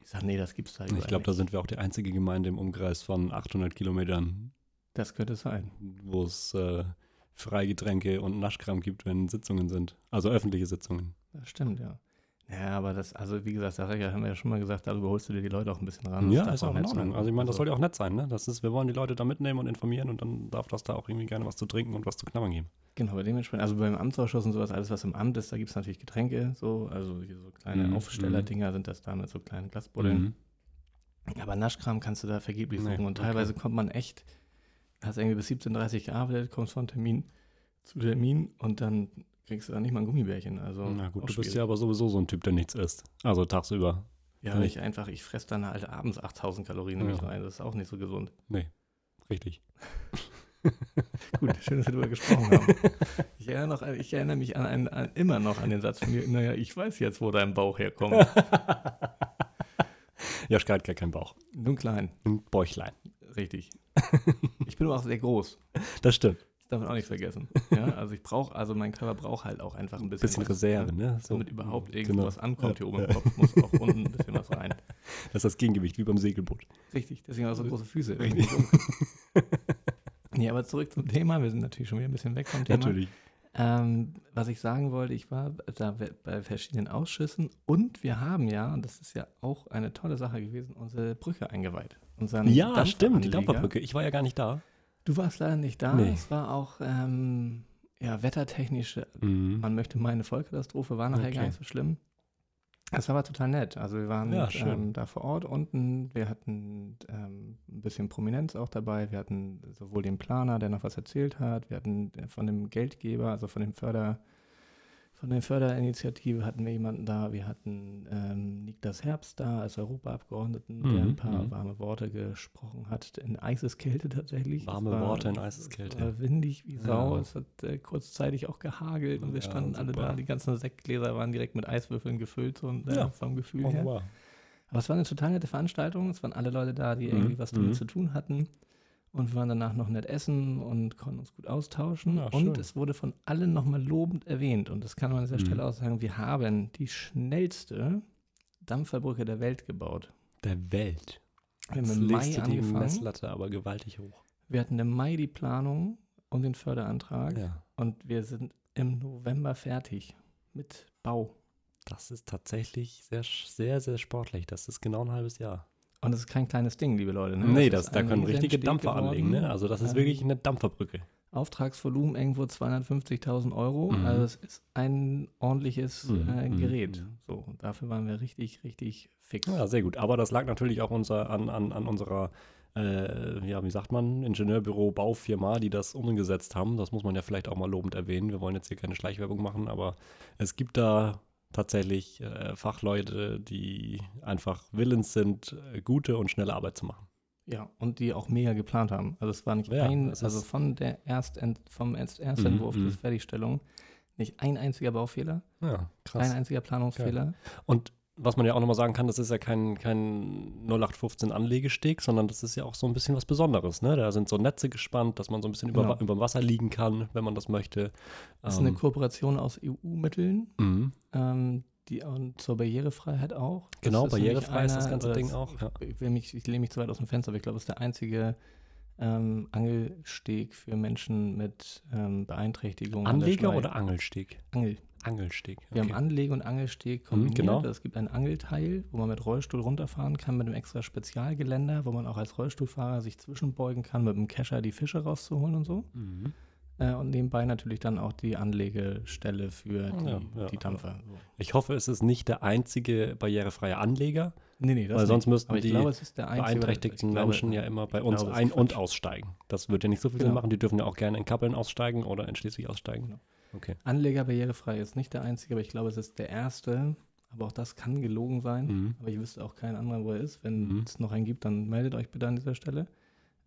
Ich sag, nee, das gibt's da Ich glaube, da sind wir auch die einzige Gemeinde im Umkreis von 800 Kilometern, Das könnte sein. wo es äh, Freigetränke und Naschkram gibt, wenn Sitzungen sind. Also öffentliche Sitzungen. Das stimmt, ja. Ja, aber das, also wie gesagt, das haben wir ja schon mal gesagt, darüber holst du dir die Leute auch ein bisschen ran. ja, Das ist auch in. Ordnung. Also ich meine, das soll ja auch nett sein, ne? Das ist, wir wollen die Leute da mitnehmen und informieren und dann darf das da auch irgendwie gerne was zu trinken und was zu knabbern geben. Genau, bei dementsprechend, also beim Amtsausschuss und sowas, alles was im Amt ist, da gibt es natürlich Getränke, so, also hier so kleine Mhm, Aufstellerdinger sind das da mit so kleinen Glasbuddeln. Mhm. Aber Naschkram kannst du da vergeblich Nee, suchen und okay. teilweise kommt man echt, hast irgendwie bis 17.30 Uhr gearbeitet, kommst von Termin zu Termin und dann kriegst du da nicht mal ein Gummibärchen. Also Na gut, du bist schwierig. ja aber sowieso so ein Typ, der nichts isst. Also tagsüber. Ja, Ja. ich einfach, ich fresse dann halt abends 8000 Kalorien nämlich Ja. rein, das ist auch nicht so gesund. Nee, richtig. Gut, schön, dass wir darüber gesprochen haben. Ich erinnere, noch, ich erinnere mich an einen, an, immer noch an den Satz von mir, naja, ich weiß jetzt, wo dein Bauch herkommt. Joschka hat gar keinen Bauch. Nun klein, Ein Bäuchlein. Richtig. Ich bin aber auch sehr groß. Das stimmt. Das darf man auch nicht vergessen. Ja, also ich brauche, also mein Körper braucht halt auch einfach ein bisschen, Bisschen was, Reserve, ja, ne? So. Damit überhaupt Genau. irgendwas ankommt hier oben im. Kopf, muss auch unten ein bisschen was rein. Das ist das Gegengewicht, wie beim Segelboot. Richtig, deswegen auch so große Füße. Richtig. Nee, aber zurück zum Thema. Wir sind natürlich schon wieder ein bisschen weg vom Thema. Natürlich. Ähm, was ich sagen wollte, ich war da bei verschiedenen Ausschüssen und wir haben ja, und das ist ja auch eine tolle Sache gewesen, unsere Brücke eingeweiht. Unseren Ja, stimmt, die Dampfanleger. Dampferbrücke. Ich war ja gar nicht da. Du warst leider nicht da. Nee. Es war auch ähm, ja, wettertechnisch, Mhm. man möchte meinen, eine Vollkatastrophe, war nachher Okay. gar nicht so schlimm. Es war aber total nett. Also wir waren Ja, ähm, da vor Ort unten, wir hatten ähm, ein bisschen Prominenz auch dabei. Wir hatten sowohl den Planer, der noch was erzählt hat, wir hatten äh, von dem Geldgeber, also von dem Förder, von der Förderinitiative hatten wir jemanden da. Wir hatten ähm, Niklas Herbst da als Europaabgeordneten, der Mhm, ein paar mhm. warme Worte gesprochen hat, in Eiseskälte tatsächlich. Warme war- Worte in Eiseskälte. Es war windig wie Sau. Ja. Es hat äh, kurzzeitig auch gehagelt und wir Ja, standen alle super. da. Die ganzen Sektgläser waren direkt mit Eiswürfeln gefüllt so, und, äh, Ja. vom Gefühl Oh, her. wow. Aber es war eine total nette Veranstaltung. Es waren alle Leute da, die Mhm, irgendwie was damit mhm. zu tun hatten. Und wir waren danach noch nett essen und konnten uns gut austauschen. Ja, und schön. es wurde von allen nochmal lobend erwähnt. Und das kann man an dieser Mhm. Stelle auch sagen. Wir haben die schnellste Dampferbrücke der Welt gebaut. Der Welt. Wir haben im Mai du die angefangen. Messlatte aber gewaltig hoch. Wir hatten im Mai die Planung und den Förderantrag. Ja. Und wir sind im November fertig mit Bau. Das ist tatsächlich sehr, sehr, sehr sportlich. Das ist genau ein halbes Jahr. Und das ist kein kleines Ding, liebe Leute. Ne? nee, Das da können richtige Dampfer anlegen. Ne? geworden. Also das ist Ähm, wirklich eine Dampferbrücke. Auftragsvolumen irgendwo 250.000 Euro. Mhm. Also es ist ein ordentliches Mhm, äh, mhm, Gerät. mhm. So, und dafür waren wir richtig, richtig fix. Ja, sehr gut. Aber das lag natürlich auch unser, an, an, an unserer, äh, ja, wie sagt man, Ingenieurbüro Baufirma, die das umgesetzt haben. Das muss man ja vielleicht auch mal lobend erwähnen. Wir wollen jetzt hier keine Schleichwerbung machen, aber es gibt da tatsächlich äh, Fachleute, die einfach willens sind, gute und schnelle Arbeit zu machen. Ja, und die auch mega geplant haben. Also es war nicht Ja, ein, also von der Erstent, vom Erst- Erstentwurf Mhm, bis mhm. Fertigstellung nicht ein einziger Baufehler, Ja, kein einziger Planungsfehler. Und was man ja auch nochmal sagen kann, das ist ja kein, kein 0815 Anlegesteg, sondern das ist ja auch so ein bisschen was Besonderes. Ne? Da sind so Netze gespannt, dass man so ein bisschen über, Genau. Über dem Wasser liegen kann, wenn man das möchte. Das ist eine Ähm, Kooperation aus EU-Mitteln, mhm. ähm, die und zur Barrierefreiheit auch. Das Genau, ist barrierefrei ist das einer- ganze Ding auch. Ja. Ich, will mich, ich lehne mich zu weit aus dem Fenster, aber ich glaube, es ist der einzige ähm, Angelsteg für Menschen mit ähm, Beeinträchtigung. an der Anleger oder Angelsteg? Angel. Angelsteg. Wir haben okay. Anlege- und Angelsteg kombiniert. genau. Es gibt ein Angelteil, wo man mit Rollstuhl runterfahren kann, mit einem extra Spezialgeländer, wo man auch als Rollstuhlfahrer sich zwischenbeugen kann, mit dem Kescher die Fische rauszuholen und so. Mhm. Äh, und nebenbei natürlich dann auch die Anlegestelle für die, Ja, ja, die Dampfer. So. Ich hoffe, es ist nicht der einzige barrierefreie Anleger, Nee, nee, das weil sonst müssten die glaube, einzige. beeinträchtigten glaube, Menschen ja immer bei uns glaube, ein- und aussteigen. Das wird ja nicht so viel Sinn Genau. machen. Die dürfen ja auch gerne in Kappeln aussteigen oder in Schleswig aussteigen. Genau. Okay. Anleger barrierefrei ist nicht der einzige, aber ich glaube, es ist der erste. Aber auch das kann gelogen sein. Mhm. Aber ich wüsste auch keinen anderen, wo er ist. Wenn Mhm. es noch einen gibt, dann meldet euch bitte an dieser Stelle.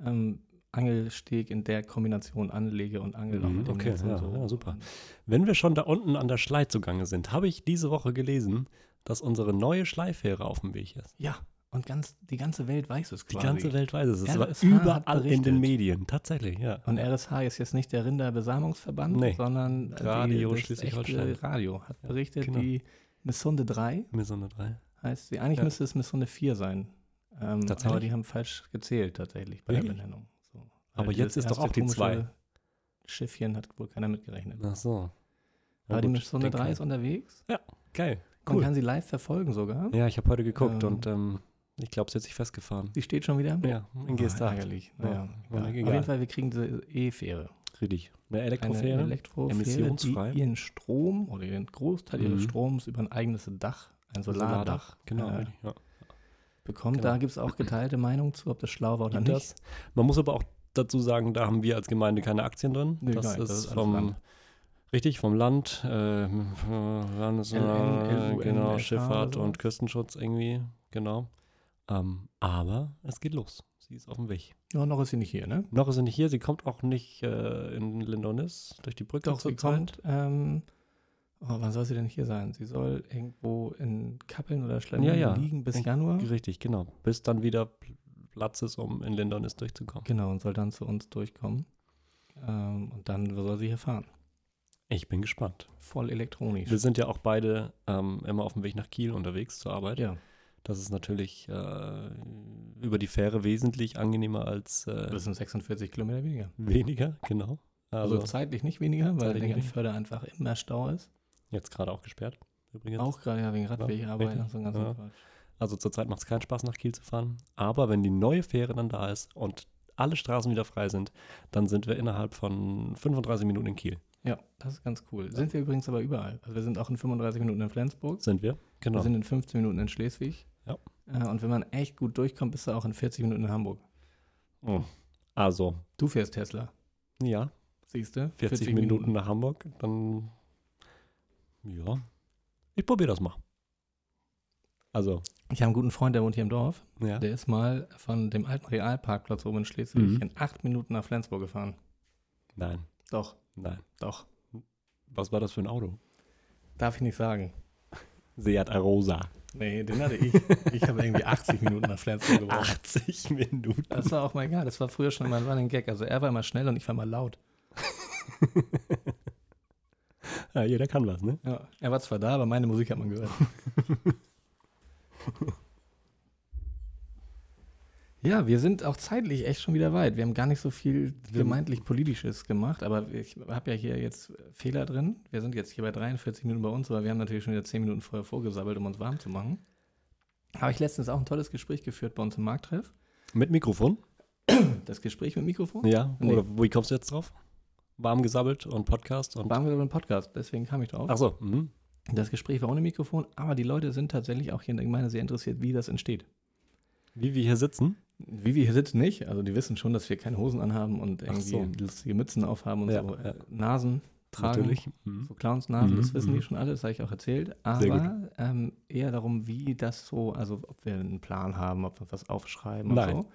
Ähm, Angelsteg in der Kombination Anlege und Angel Mhm, okay, ja, so. ja, super. Wenn wir schon da unten an der Schlei zugange sind, habe ich diese Woche gelesen, dass unsere neue Schleifähre auf dem Weg ist. Ja, und ganz, die ganze Welt weiß es Die quasi. ganze Welt weiß es. Es war RSH überall in den Medien. Tatsächlich, ja. Und RSH ist jetzt nicht der Rinderbesamungsverband, Nee. sondern äh, Radio die, das Schleswig-Holstein. echte Radio hat Ja, berichtet, genau. die Missunde 3 Mir so eine drei. heißt sie. Eigentlich Ja. müsste es Missunde 4 sein. Ähm, Tatsächlich? aber die haben falsch gezählt tatsächlich bei Wirklich? der Benennung. So. Aber jetzt ist doch auch die komische zwei. Schiffchen hat wohl keiner mitgerechnet. Ach so. Ja, aber die gut, Missunde denke- 3 ist unterwegs. Geil. Man Cool. kann sie live verfolgen sogar. Ja, ich habe heute geguckt Ähm. und ähm, ich glaube, sie hat sich festgefahren. Die steht schon wieder. Ja, in Oh, Gestacht. ärgerlich. Ja, Naja, egal. Auf jeden Fall, wir kriegen diese E-Fähre. Richtig. Eine Eine Elektrofähre. Elektrofähre, emissionsfrei. die ihren Strom oder ihren Großteil ihres Mhm. Stroms über ein eigenes Dach, ein Solardach, Genau. äh, ja. bekommt. Genau. Da gibt es auch geteilte Meinungen zu, ob das schlau war oder Gibt nicht. das. Man muss aber auch dazu sagen, da haben wir als Gemeinde keine Aktien drin. Nee, das, nein, ist das ist vom Land. richtig vom Land, äh, Landes, genau Schifffahrt und. Küstenschutz irgendwie, genau. Ähm, aber es geht los. Sie ist auf dem Weg. Ja, noch ist sie nicht hier, ne? Noch ist sie nicht hier. Sie kommt auch nicht äh, in Lindonis durch die Brücke Doch, sie zurzeit. kommt. Ähm, oh, wann soll sie denn hier sein? Sie soll irgendwo in Kappeln oder Schlemmen Ja, ja. liegen bis In- Januar. Richtig, genau. Bis dann wieder Pl- Platz ist, um in Lindonis durchzukommen. Genau, und soll dann zu uns durchkommen. Ähm, und dann soll sie hier fahren. Ich bin gespannt. Voll elektronisch. Wir sind ja auch beide ähm, immer auf dem Weg nach Kiel unterwegs zur Arbeit. ja, Das ist natürlich äh, über die Fähre wesentlich angenehmer als äh, das sind 46 Kilometer weniger. weniger, genau. Also, Also, zeitlich nicht weniger, weil in nicht. Förder einfach immer Stau ist. jetzt gerade auch gesperrt, übrigens. Auch gerade ja wegen Radwegarbeit und so ein Ja. Quatsch. Also zurzeit macht es keinen Spaß, nach Kiel zu fahren. Aber wenn die neue Fähre dann da ist und alle Straßen wieder frei sind, dann sind wir innerhalb von 35 Minuten in Kiel. Ja, das ist ganz cool. Sind wir übrigens aber überall. Also wir sind auch in 35 Minuten in Flensburg. Sind wir? Genau. Wir sind in 15 Minuten in Schleswig. Ja. Äh, und wenn man echt gut durchkommt, bist du auch in 40 Minuten in Hamburg. Oh. Also, Du fährst Tesla, ja, siehst du? 40, Minuten nach Hamburg, dann ja, ich probiere das mal. Also, Ich habe einen guten Freund, der wohnt hier im Dorf. ja. Der ist mal von dem alten Realparkplatz oben in Schleswig Mhm. in acht Minuten nach Flensburg gefahren. Nein, Doch, nein. doch. Was war das für ein Auto? Darf ich nicht sagen. Seat Arosa. Nee, den hatte ich. Ich habe irgendwie 80 Minuten nach Flensburg gebraucht. 80 Minuten. Das war auch mal egal. Das war früher schon mal ein Gag. Also er war immer schnell und ich war mal laut. Ja, jeder kann was, ne? Ja, er war zwar da, aber meine Musik hat man gehört. ja, wir sind auch zeitlich echt schon wieder weit. Wir haben gar nicht so viel gemeintlich Politisches gemacht, aber ich habe ja hier jetzt Fehler drin. Wir sind jetzt hier bei 43 Minuten bei uns, aber wir haben natürlich schon wieder 10 Minuten vorher vorgesabbelt, um uns warm zu machen. Habe ich letztens auch ein tolles Gespräch geführt bei uns im Markttreff. Mit Mikrofon? Das Gespräch mit Mikrofon? Ja. Nee. Oder wie kommst du jetzt drauf? Warm gesabbelt und Podcast und. Wir über einen Podcast, deswegen kam ich drauf. Ach so. Mhm. Das Gespräch war ohne Mikrofon, aber die Leute sind tatsächlich auch hier in der Gemeinde sehr interessiert, wie das entsteht. Wie wir hier sitzen. Wie wir hier sitzen nicht, also die wissen schon, dass wir keine Hosen anhaben und irgendwie so. lustige Mützen aufhaben und Ja, so ja. äh, Nasen tragen. Natürlich. Mhm. So Clownsnasen, das Mhm, wissen die mhm. schon alle, das habe ich auch erzählt. Aber ähm, eher darum, wie das so, also ob wir einen Plan haben, ob wir was aufschreiben Nein. und so.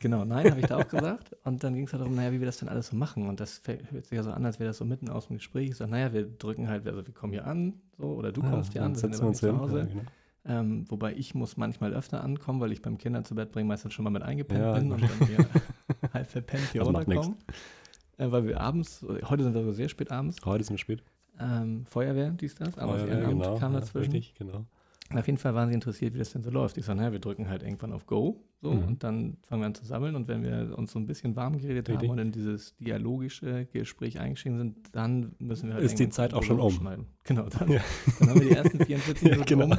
Genau, nein, habe ich da auch gesagt. Und dann ging es halt darum, naja, wie wir das denn alles so machen. Und das hört sich ja so an, als wäre das so mitten aus dem Gespräch. Ich sage, naja, wir drücken halt, also wir kommen hier an, so, oder du kommst hier Ah, an, wir sind ja hin. zu Hause. Ja, genau. Ähm, wobei ich muss manchmal öfter ankommen, weil ich beim Kinder zu Bett bringen meistens schon mal mit eingepennt Ja, bin und dann hier halb verpennt hier Das. Äh, weil wir abends, heute sind wir sehr spät abends, Heute ist mir spät. ähm, Feuerwehr, dies, das, aber Feuerwehr, Ehrenamt genau. kam Ja, dazwischen. Richtig, genau. Und auf jeden Fall waren sie interessiert, wie das denn so läuft. Ich sage, naja, wir drücken halt irgendwann auf Go so Mhm. und dann fangen wir an zu sammeln und wenn wir uns so ein bisschen warm geredet Richtig. haben und in dieses dialogische Gespräch eingestiegen sind, dann müssen wir halt Ist die Zeit auch schon wo wir um. schneiden. Genau, dann, Ja. dann haben wir die ersten 44 Ja, Minuten genau.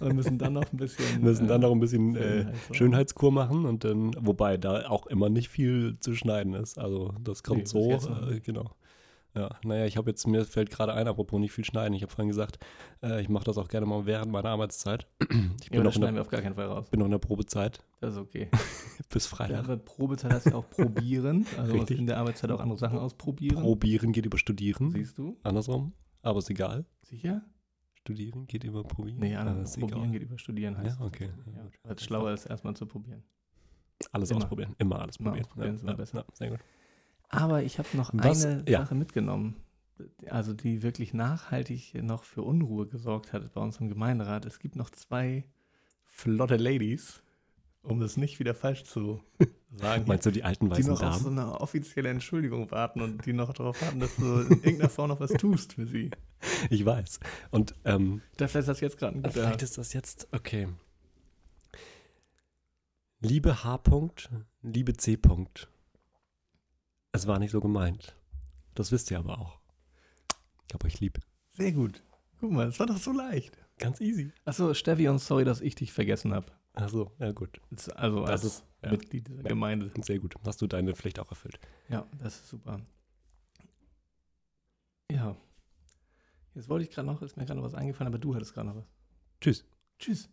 um und müssen dann noch ein bisschen müssen dann äh, noch ein bisschen äh. Schönheitskur machen und dann, wobei da auch immer nicht viel zu schneiden ist. Also das kommt Nee, so, äh, genau. Ja, naja, ich habe jetzt, mir fällt gerade ein, apropos nicht viel schneiden. Ich habe vorhin gesagt, äh, ich mache das auch gerne mal während meiner Arbeitszeit. Ich Ja, bin, das noch in schneiden der, wir auf gar keinen Fall raus. bin noch in der Probezeit Das ist okay. bis Ja, Freitag. aber Probezeit heißt ja auch probieren. Also Richtig. in der Arbeitszeit auch andere Sachen ausprobieren. Probieren geht über Studieren. Siehst du? Andersrum. Aber ist egal. Sicher? Studieren geht über Probieren. Nee, Ah, andere ist probieren egal. geht über studieren heißt. Ja, okay. Ja, Ja, gut. schlauer ist, erstmal zu probieren. Alles Immer. ausprobieren. Immer alles Immer probieren. ausprobieren ist immer ja, besser. Ja, sehr gut. Aber ich habe noch Was- eine ja. Sache mitgenommen, also die wirklich nachhaltig noch für Unruhe gesorgt hat bei uns im Gemeinderat. Es gibt noch zwei flotte Ladies, um das nicht wieder falsch zu sagen. Meinst du die alten die weißen noch auf so Damen? eine offizielle Entschuldigung warten und die noch darauf warten, dass du in irgendeiner Form noch was tust für sie. Ich weiß. Und ähm, Dafür ist das jetzt gerade ein guter. Vielleicht ist das jetzt, okay. Liebe H. -Punkt, liebe C. -Punkt. Es war nicht so gemeint. Das wisst ihr aber auch. Ich hab euch lieb. Sehr gut. Guck mal, das war doch so leicht. Ganz easy. Achso, Steffi, und sorry, dass ich dich vergessen habe. Achso, ja gut. Also Das als ist- ja. Mitglied dieser Ja. Gemeinde. Sehr gut. Hast du deine Pflicht auch erfüllt. Ja, das ist super. Ja. Jetzt wollte ich gerade noch, ist mir gerade noch was eingefallen, aber du hattest gerade noch was. Tschüss. Tschüss.